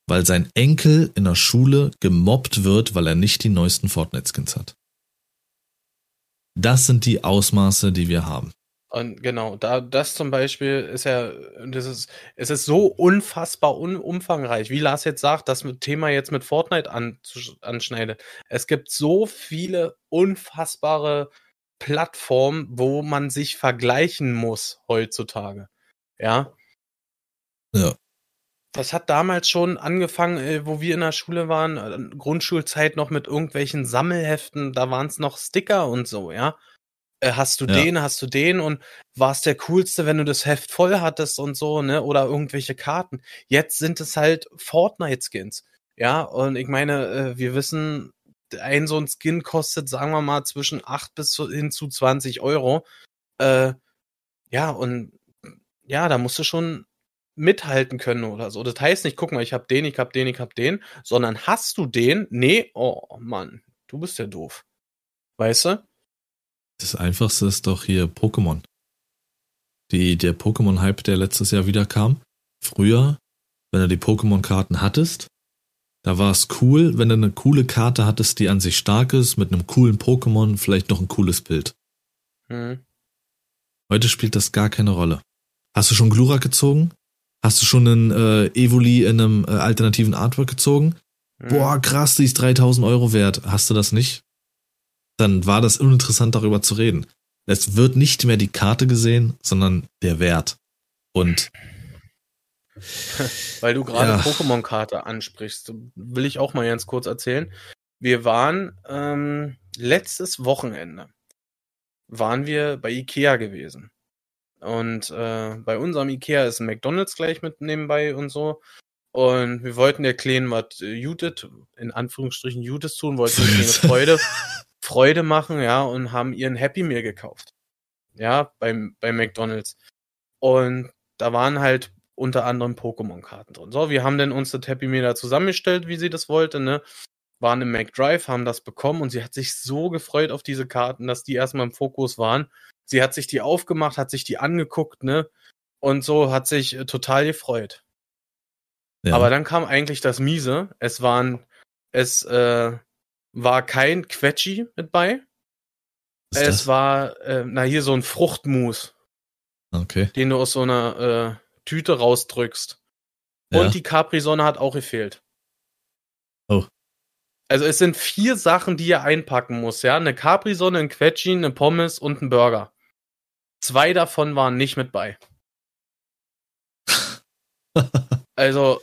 weil sein Enkel in der Schule gemobbt wird, weil er nicht die neuesten Fortnite-Skins hat. Das sind die Ausmaße, die wir haben. Und genau, da das zum Beispiel ist ja, das ist, es ist so unfassbar un, umfangreich, wie Lars jetzt sagt, das Thema jetzt mit Fortnite an, anschneidet. Es gibt so viele unfassbare Plattformen, wo man sich vergleichen muss heutzutage. Ja. Ja. Das hat damals schon angefangen, äh, wo wir in der Schule waren, äh, Grundschulzeit noch mit irgendwelchen Sammelheften, da waren es noch Sticker und so, ja. Äh, hast du ja. den, hast du den und warst der coolste, wenn du das Heft voll hattest und so, ne? Oder irgendwelche Karten. Jetzt sind es halt Fortnite-Skins. Ja, und ich meine, äh, wir wissen, ein so ein Skin kostet, sagen wir mal, zwischen 8 bis hin zu 20 Euro. Äh, ja, und ja, da musst du schon mithalten können oder so. Das heißt nicht, guck mal, ich hab den, ich hab den, ich hab den, sondern hast du den? Nee, oh Mann, du bist ja doof. Weißt du? Das einfachste ist doch hier Pokémon. Die, der Pokémon-Hype, der letztes Jahr wieder kam. Früher, wenn du die Pokémon-Karten hattest, da war es cool, wenn du eine coole Karte hattest, die an sich stark ist, mit einem coolen Pokémon, vielleicht noch ein cooles Bild. Hm. Heute spielt das gar keine Rolle. Hast du schon Glurak gezogen? Hast du schon einen äh, Evoli in einem äh, alternativen Artwork gezogen? Mhm. Boah, krass, die ist 3000 Euro wert. Hast du das nicht? Dann war das uninteressant, darüber zu reden. Es wird nicht mehr die Karte gesehen, sondern der Wert. Und Weil du gerade Ja. Pokémon-Karte ansprichst, will ich auch mal ganz kurz erzählen. Wir waren ähm, letztes Wochenende waren wir bei Ikea gewesen. Und äh, bei unserem Ikea ist ein McDonalds gleich mit nebenbei und so. Und wir wollten der Kleinen was äh, Judith, in Anführungsstrichen Judith tun, wollten eine Freude, Freude machen, ja, und haben ihren Happy Meal gekauft. Ja, beim, bei McDonalds. Und da waren halt unter anderem Pokémon-Karten drin. So, wir haben dann uns das Happy Meal da zusammengestellt, wie sie das wollte, ne? Waren im McDrive, haben das bekommen und sie hat sich so gefreut auf diese Karten, dass die erstmal im Fokus waren. Sie hat sich die aufgemacht, hat sich die angeguckt, ne? Und so hat sich äh, total gefreut. ja, Aber dann kam eigentlich das Miese. Es waren, es äh, war kein Quetschi mit bei. Es das? war, äh, na hier so ein Fruchtmus, okay. den du aus so einer äh, Tüte rausdrückst. Ja. Und die Capri-Sonne hat auch gefehlt. Oh. Also es sind vier Sachen, die ihr einpacken muss, ja. Eine Capri-Sonne, ein Quetschi, eine Pommes und ein Burger. Zwei davon waren nicht mit bei. Also,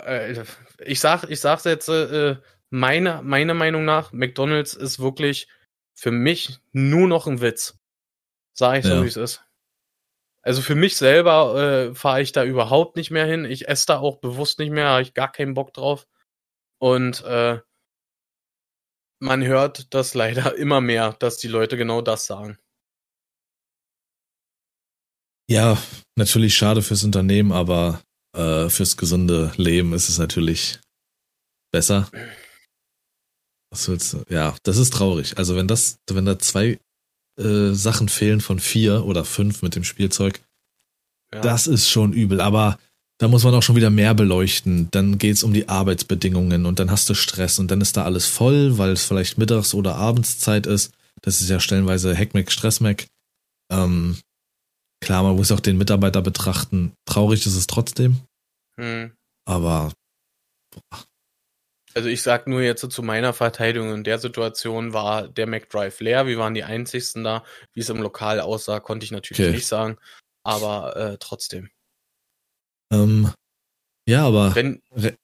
äh, ich sag, ich sag's jetzt, äh, meine, meine Meinung nach, McDonalds ist wirklich für mich nur noch ein Witz. Sag ich so, Ja. wie es ist. Also für mich selber äh, fahre ich da überhaupt nicht mehr hin. Ich esse da auch bewusst nicht mehr, habe ich gar keinen Bock drauf. Und äh, man hört das leider immer mehr, dass die Leute genau das sagen. Ja, natürlich schade fürs Unternehmen, aber äh, fürs gesunde Leben ist es natürlich besser. Was willst du? Ja, das ist traurig. Also wenn das, wenn da zwei äh, Sachen fehlen von vier oder fünf mit dem Spielzeug, Ja. das ist schon übel. Aber da muss man auch schon wieder mehr beleuchten. Dann geht's um die Arbeitsbedingungen und dann hast du Stress und dann ist da alles voll, weil es vielleicht mittags oder Abendszeit ist. Das ist ja stellenweise Heckmeck, Stressmeck. Ähm, klar, man muss auch den Mitarbeiter betrachten. Traurig ist es trotzdem, Hm. aber Also ich sag nur jetzt zu meiner Verteidigung, in der Situation war der McDrive leer, wir waren die einzigsten da. Wie es im Lokal aussah, konnte ich natürlich Okay. nicht sagen, aber äh, trotzdem. ähm, ja, aber Wenn. Re-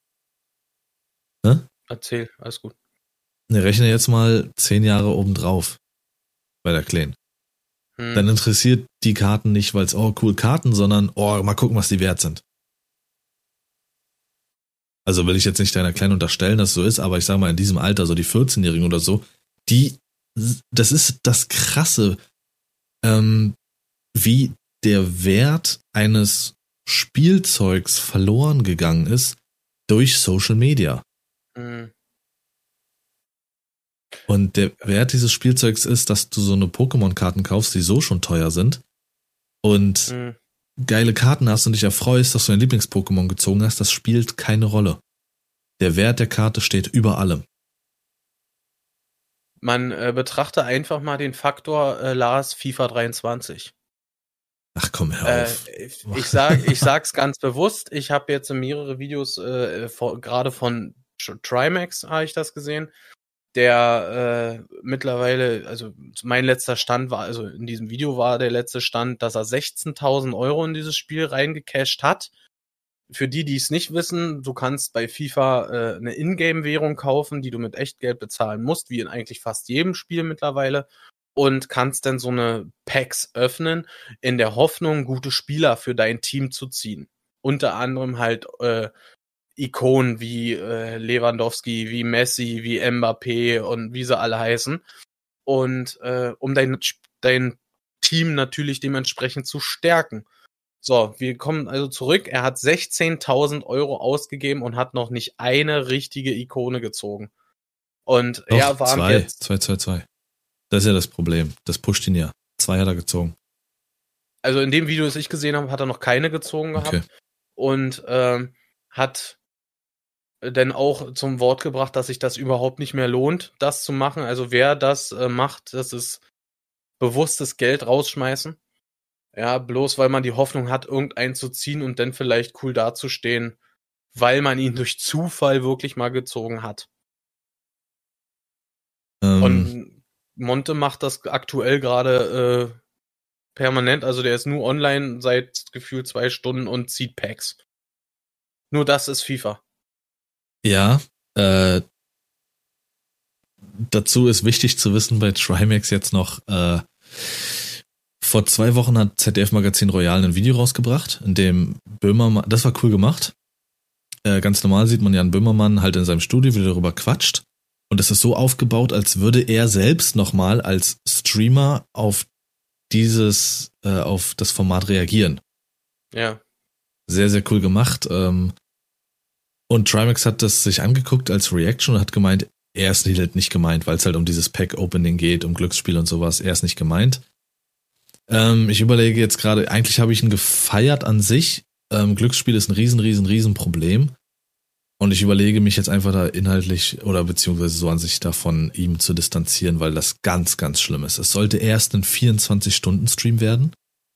Hä? Erzähl, alles gut. ne, rechne jetzt mal zehn Jahre obendrauf bei der Kleinen. Hm. Dann interessiert die Karten nicht, weil es, oh, cool Karten, sondern, oh, mal gucken, was die wert sind. Also will ich jetzt nicht deiner Kleinen unterstellen, dass es so ist, aber ich sag mal, in diesem Alter, so die 14-Jährigen oder so, die, das ist das Krasse, ähm, wie der Wert eines Spielzeugs verloren gegangen ist durch Social Media. Hm. Und der Wert dieses Spielzeugs ist, dass du so eine Pokémon-Karten kaufst, die so schon teuer sind. Und Hm. Geile Karten hast und dich erfreust, dass du dein Lieblings-Pokémon gezogen hast, das spielt keine Rolle. Der Wert der Karte steht über allem. Man äh, betrachte einfach mal den Faktor äh, Lars FIFA 23. Ach komm, hör Äh, auf. ich, ich sag, ich sag's ganz bewusst. Ich habe jetzt mehrere Videos, äh, gerade von Tr- Trimax habe ich das gesehen, der äh, mittlerweile, also mein letzter Stand war, also in diesem Video war der letzte Stand, dass er 16.000 Euro in dieses Spiel reingecasht hat. Für die, die es nicht wissen, du kannst bei FIFA äh, eine Ingame-Währung kaufen, die du mit Echtgeld bezahlen musst, wie in eigentlich fast jedem Spiel mittlerweile, und kannst dann so eine Packs öffnen, in der Hoffnung, gute Spieler für dein Team zu ziehen. Unter anderem halt äh, Ikonen wie äh, Lewandowski, wie Messi, wie Mbappé und wie sie alle heißen. Und äh, um dein, dein Team natürlich dementsprechend zu stärken. So, wir kommen also zurück. Er hat 16.000 Euro ausgegeben und hat noch nicht eine richtige Ikone gezogen. Und Doch, er war zwei, jetzt zwei, zwei, zwei. Das ist ja das Problem. Das pusht ihn ja. Zwei hat er gezogen. also in dem Video, das ich gesehen habe, hat er noch keine gezogen gehabt Okay. und ähm, hat dann auch zum Wort gebracht, dass sich das überhaupt nicht mehr lohnt, das zu machen. Also wer das äh, macht, das ist bewusstes Geld rausschmeißen. Ja, bloß weil man die Hoffnung hat, irgendeinen zu ziehen und dann vielleicht cool dazustehen, weil man ihn durch Zufall wirklich mal gezogen hat. Ähm, Und Monte macht das aktuell gerade äh, permanent, also der ist nur online seit gefühlt zwei Stunden und zieht Packs. Nur das ist FIFA. Ja, äh, dazu ist wichtig zu wissen bei Trimax jetzt noch, äh, vor zwei Wochen hat ZDF Magazin Royal ein Video rausgebracht, in dem Böhmermann, das war cool gemacht. Äh, ganz normal sieht man ja einen Böhmermann halt in seinem Studio, wie er darüber quatscht. Und es ist so aufgebaut, als würde er selbst nochmal als Streamer auf dieses, äh, auf das Format reagieren. Ja. Sehr, sehr cool gemacht. Ähm, und Trimax hat das sich angeguckt als Reaction und hat gemeint, er ist halt nicht gemeint, weil es halt um dieses Pack-Opening geht, um Glücksspiel und sowas. Er ist nicht gemeint. Ähm, ich überlege jetzt gerade, eigentlich habe ich ihn gefeiert an sich. Ähm, Glücksspiel ist ein riesen, riesen, riesen Problem. Und ich überlege mich jetzt einfach da inhaltlich oder beziehungsweise so an sich davon ihm zu distanzieren, weil das ganz, ganz schlimm ist. Es sollte erst ein 24-Stunden-Stream werden.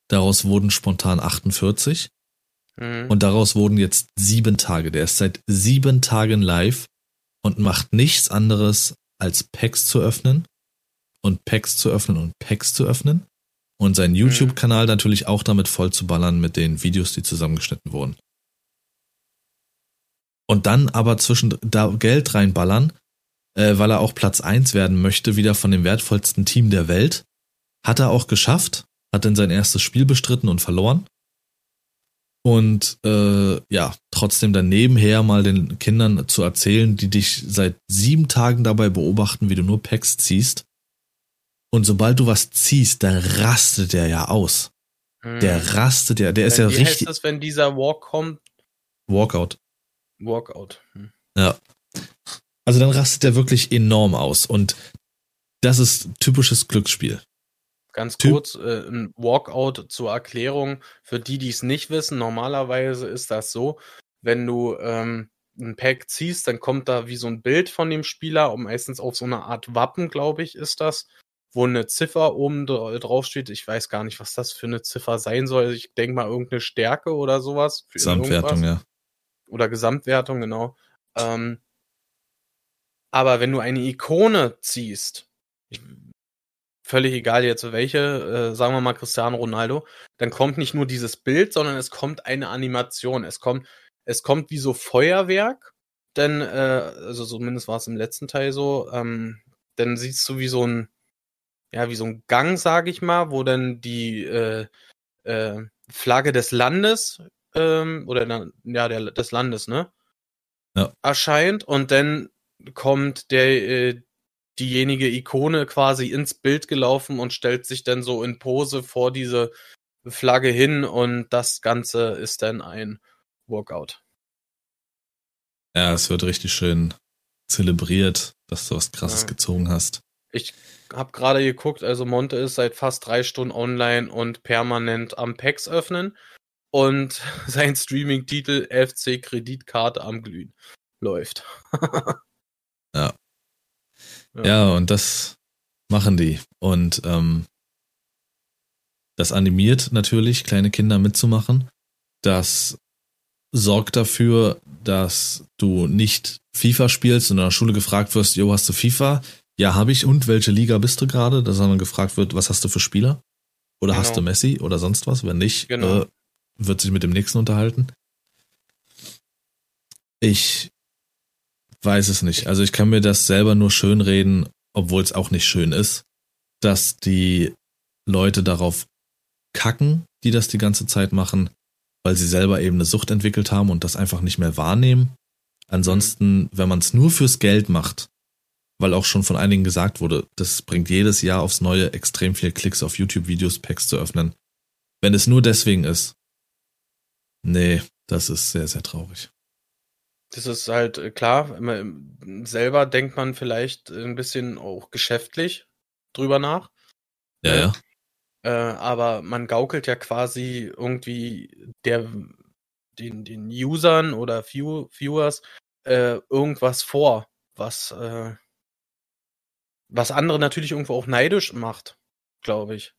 Daraus wurden spontan 48. Mhm. Und daraus wurden jetzt sieben Tage. Der ist seit sieben Tagen live und macht nichts anderes als Packs zu öffnen und Packs zu öffnen und Packs zu öffnen und seinen mhm. YouTube-Kanal natürlich auch damit voll zu ballern mit den Videos, die zusammengeschnitten wurden. Und dann aber zwischen da Geld reinballern, äh, weil er auch Platz eins werden möchte, wieder von dem wertvollsten Team der Welt. Hat er auch geschafft, hat dann sein erstes Spiel bestritten und verloren. Und äh, ja, trotzdem dann nebenher mal den Kindern zu erzählen, die dich seit sieben Tagen dabei beobachten, wie du nur Packs ziehst. Und sobald du was ziehst, dann rastet der ja aus. Hm. Der rastet ja, der ist ja wie richtig. Heißt das, wenn dieser Walk kommt? Walkout. Walkout. Hm. Ja. Also dann rastet der wirklich enorm aus. Und das ist typisches Glücksspiel. Ganz typ kurz, äh, ein Walkout zur Erklärung für die, die es nicht wissen. Normalerweise ist das so, wenn du ähm, ein Pack ziehst, dann kommt da wie so ein Bild von dem Spieler und meistens auf so eine Art Wappen, glaube ich, ist das, wo eine Ziffer oben drauf steht. Ich weiß gar nicht, was das für eine Ziffer sein soll. Ich denke mal irgendeine Stärke oder sowas. Gesamtwertung, ja. Oder Gesamtwertung, genau. Ähm, aber wenn du eine Ikone ziehst, völlig egal jetzt welche, äh, sagen wir mal Cristiano Ronaldo, dann kommt nicht nur dieses Bild, sondern es kommt eine Animation. Es kommt, es kommt wie so Feuerwerk, denn, äh, also zumindest war es im letzten Teil so, ähm, dann siehst du wie so ein, ja, wie so ein Gang, sag ich mal, wo dann die äh, äh, Flagge des Landes ähm, oder ja, der, des Landes, ne? Ja. Erscheint und dann kommt der äh, diejenige Ikone quasi ins Bild gelaufen und stellt sich dann so in Pose vor diese Flagge hin und das Ganze ist dann ein Workout. Ja, es wird richtig schön zelebriert, dass du was Krasses ja. gezogen hast. Ich habe gerade geguckt, also Monte ist seit fast drei Stunden online und permanent am Packs öffnen. Und sein Streaming-Titel FC Kreditkarte am Glühen läuft. ja. Ja. Ja, und das machen die. Und ähm, das animiert natürlich, kleine Kinder mitzumachen. Das sorgt dafür, dass du nicht FIFA spielst und in der Schule gefragt wirst, jo, hast du FIFA? Ja, habe ich. Und welche Liga bist du gerade? Dass dann gefragt wird, was hast du für Spieler? Oder genau. hast du Messi oder sonst was? Wenn nicht, genau. äh, wird sich mit dem nächsten unterhalten. Ich weiß es nicht. Also ich kann mir das selber nur schön reden, obwohl es auch nicht schön ist, dass die Leute darauf kacken, die das die ganze Zeit machen, weil sie selber eben eine Sucht entwickelt haben und das einfach nicht mehr wahrnehmen. Ansonsten, wenn man es nur fürs Geld macht, weil auch schon von einigen gesagt wurde, das bringt jedes Jahr aufs Neue extrem viel Klicks auf YouTube-Videos, Packs zu öffnen. Wenn es nur deswegen ist, nee, das ist sehr, sehr traurig. Das ist halt äh, klar, selber denkt man vielleicht ein bisschen auch geschäftlich drüber nach. Ja, ne? ja. Äh, aber man gaukelt ja quasi irgendwie der, den, den Usern oder View, Viewers äh, irgendwas vor, was äh, was andere natürlich irgendwo auch neidisch macht, glaube ich.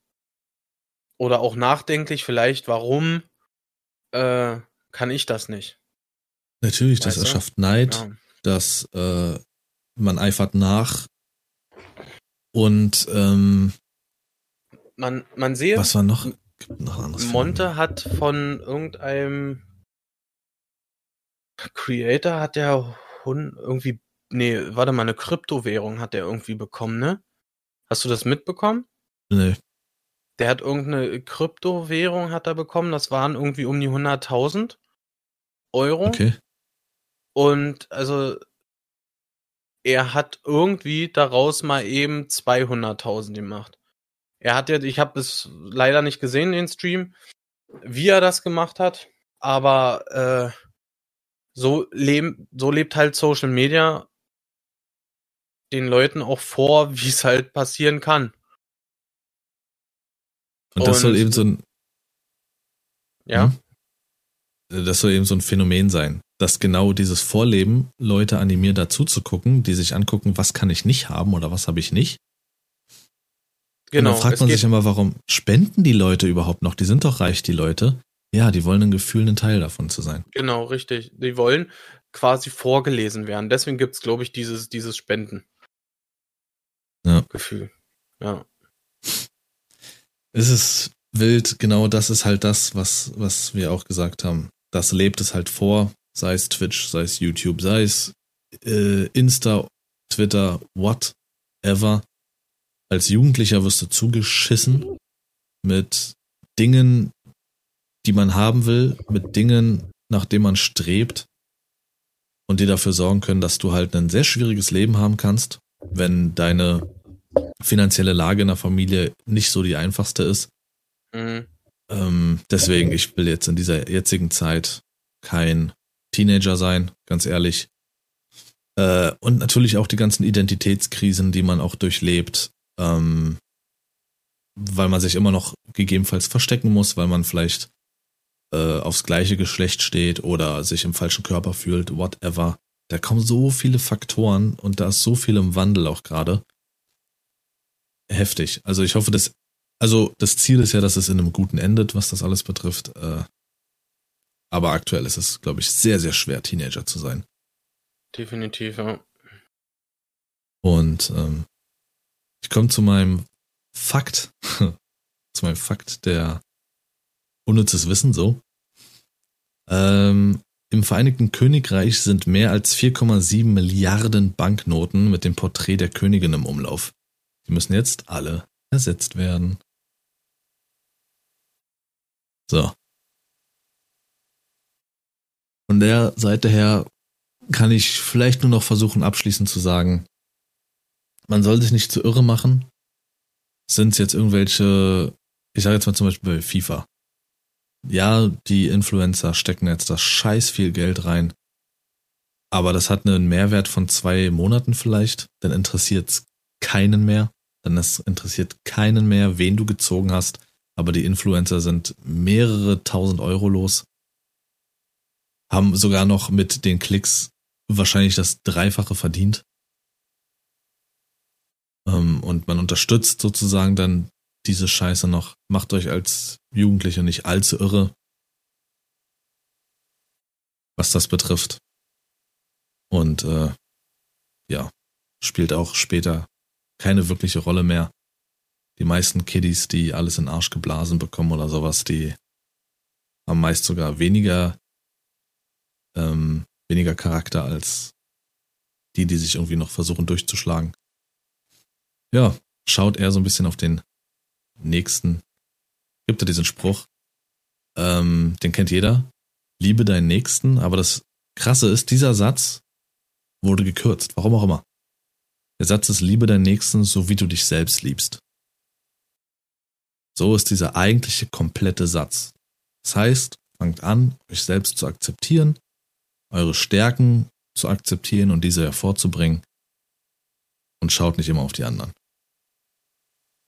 Oder auch nachdenklich vielleicht, warum äh, kann ich das nicht? Natürlich, weißt das erschafft Neid, ja. dass äh, man eifert nach Und ähm, Man, man sehe, was war noch? Gibt noch anderes Monte hat von irgendeinem Creator hat der Hund irgendwie, nee, warte mal, eine Kryptowährung hat der irgendwie bekommen, ne? Hast du das mitbekommen? Nee. Der hat irgendeine Kryptowährung hat er bekommen, das waren irgendwie um die 100.000 Euro. Okay. Und also er hat irgendwie daraus mal eben 200.000 gemacht. Er hat ja, ich habe es leider nicht gesehen, den Stream, wie er das gemacht hat, aber äh, so, leben, so lebt halt Social Media den Leuten auch vor, wie es halt passieren kann. Und das soll Und- eben so ein, Ja, Hm? das soll eben so ein Phänomen sein, dass genau dieses Vorleben Leute animiert, dazu zu gucken, die sich angucken, was kann ich nicht haben oder was habe ich nicht. genau. Und dann fragt es man sich immer, warum spenden die Leute überhaupt noch? Die sind doch reich, die Leute. Ja, die wollen ein Gefühl, ein Teil davon zu sein. genau, richtig. Die wollen quasi vorgelesen werden. Deswegen gibt's, glaube ich, dieses, dieses Spenden. Ja. Gefühl. Ja. Es ist wild, genau das ist halt das, was, was wir auch gesagt haben. Das lebt es halt vor, sei es Twitch, sei es YouTube, sei es äh, Insta, Twitter, whatever. Als Jugendlicher wirst du zugeschissen mit Dingen, die man haben will, mit Dingen, nach denen man strebt und die dafür sorgen können, dass du halt ein sehr schwieriges Leben haben kannst, wenn deine finanzielle Lage in der Familie nicht so die einfachste ist. Mhm. Ähm, deswegen, ich will jetzt in dieser jetzigen Zeit kein Teenager sein, ganz ehrlich. Äh, und natürlich auch die ganzen Identitätskrisen, die man auch durchlebt, ähm, weil man sich immer noch gegebenenfalls verstecken muss, weil man vielleicht äh, aufs gleiche Geschlecht steht oder sich im falschen Körper fühlt, whatever. Da kommen so viele Faktoren und da ist so viel im Wandel auch gerade. Heftig. Also ich hoffe, dass also das Ziel ist ja, dass es in einem guten endet, was das alles betrifft. Äh, aber aktuell ist es, glaube ich, sehr, sehr schwer, Teenager zu sein. Definitiv, ja. Und ähm, ich komme zu meinem Fakt, zu meinem Fakt der unnützes Wissen so. Ähm, Im Vereinigten Königreich sind mehr als 4,7 Milliarden Banknoten mit dem Porträt der Königin im Umlauf. Die müssen jetzt alle ersetzt werden. So. Von der Seite her kann ich vielleicht nur noch versuchen, abschließend zu sagen, man soll sich nicht zu irre machen. Sind es jetzt irgendwelche, ich sage jetzt mal zum Beispiel bei FIFA. Ja, die Influencer stecken jetzt das scheiß viel Geld rein. Aber das hat einen Mehrwert von zwei Monaten vielleicht. Dann interessiert es keinen mehr. Dann es interessiert keinen mehr, wen du gezogen hast. Aber die Influencer sind mehrere tausend Euro los. Haben sogar noch mit den Klicks wahrscheinlich das Dreifache verdient. Ähm, und man unterstützt sozusagen dann diese Scheiße noch. Macht euch als Jugendliche nicht allzu irre, was das betrifft. Und äh, ja, spielt auch später keine wirkliche Rolle mehr. Die meisten Kiddies, die alles in den Arsch geblasen bekommen oder sowas, die haben meist sogar weniger ähm, weniger Charakter als die, die sich irgendwie noch versuchen durchzuschlagen. Ja, schaut eher so ein bisschen auf den nächsten. Gibt ja diesen Spruch, ähm, den kennt jeder. Liebe deinen Nächsten, aber das Krasse ist, dieser Satz wurde gekürzt, warum auch immer. Der Satz ist, liebe deinen Nächsten, so wie du dich selbst liebst. So ist dieser eigentliche komplette Satz. Das heißt, fangt an, euch selbst zu akzeptieren, eure Stärken zu akzeptieren und diese hervorzubringen und schaut nicht immer auf die anderen.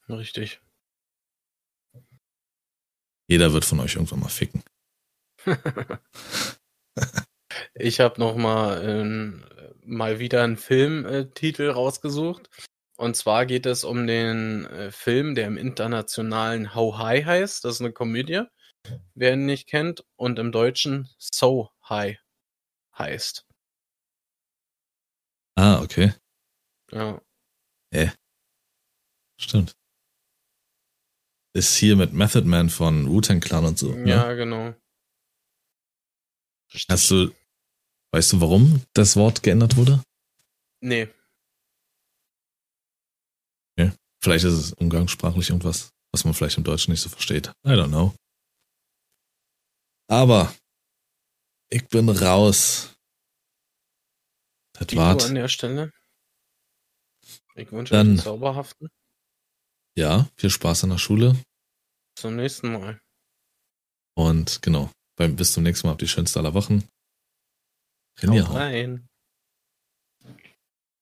Richtig. Jeder wird von euch irgendwann mal ficken. Ich habe noch mal ähm, mal wieder einen Filmtitel rausgesucht. Und zwar geht es um den äh, Film, der im internationalen How High heißt. Das ist eine Komödie, wer ihn nicht kennt. Und im Deutschen So High heißt. Ah, okay. Ja. Hä? Stimmt. Ist hier mit Method Man von Wu-Tang Clan und so. Ne? Ja, genau. Richtig. Hast du, weißt du, warum das Wort geändert wurde? Nee. Vielleicht ist es umgangssprachlich irgendwas, was man vielleicht im Deutschen nicht so versteht. I don't know. Aber ich bin raus. Das Dito wart. an der Stelle. Ich wünsche Dann- euch einen zauberhaften. Ja, viel Spaß an der Schule. Zum nächsten Mal. Und genau, beim, bis zum nächsten Mal. Habt die schönste aller Wochen. Rein.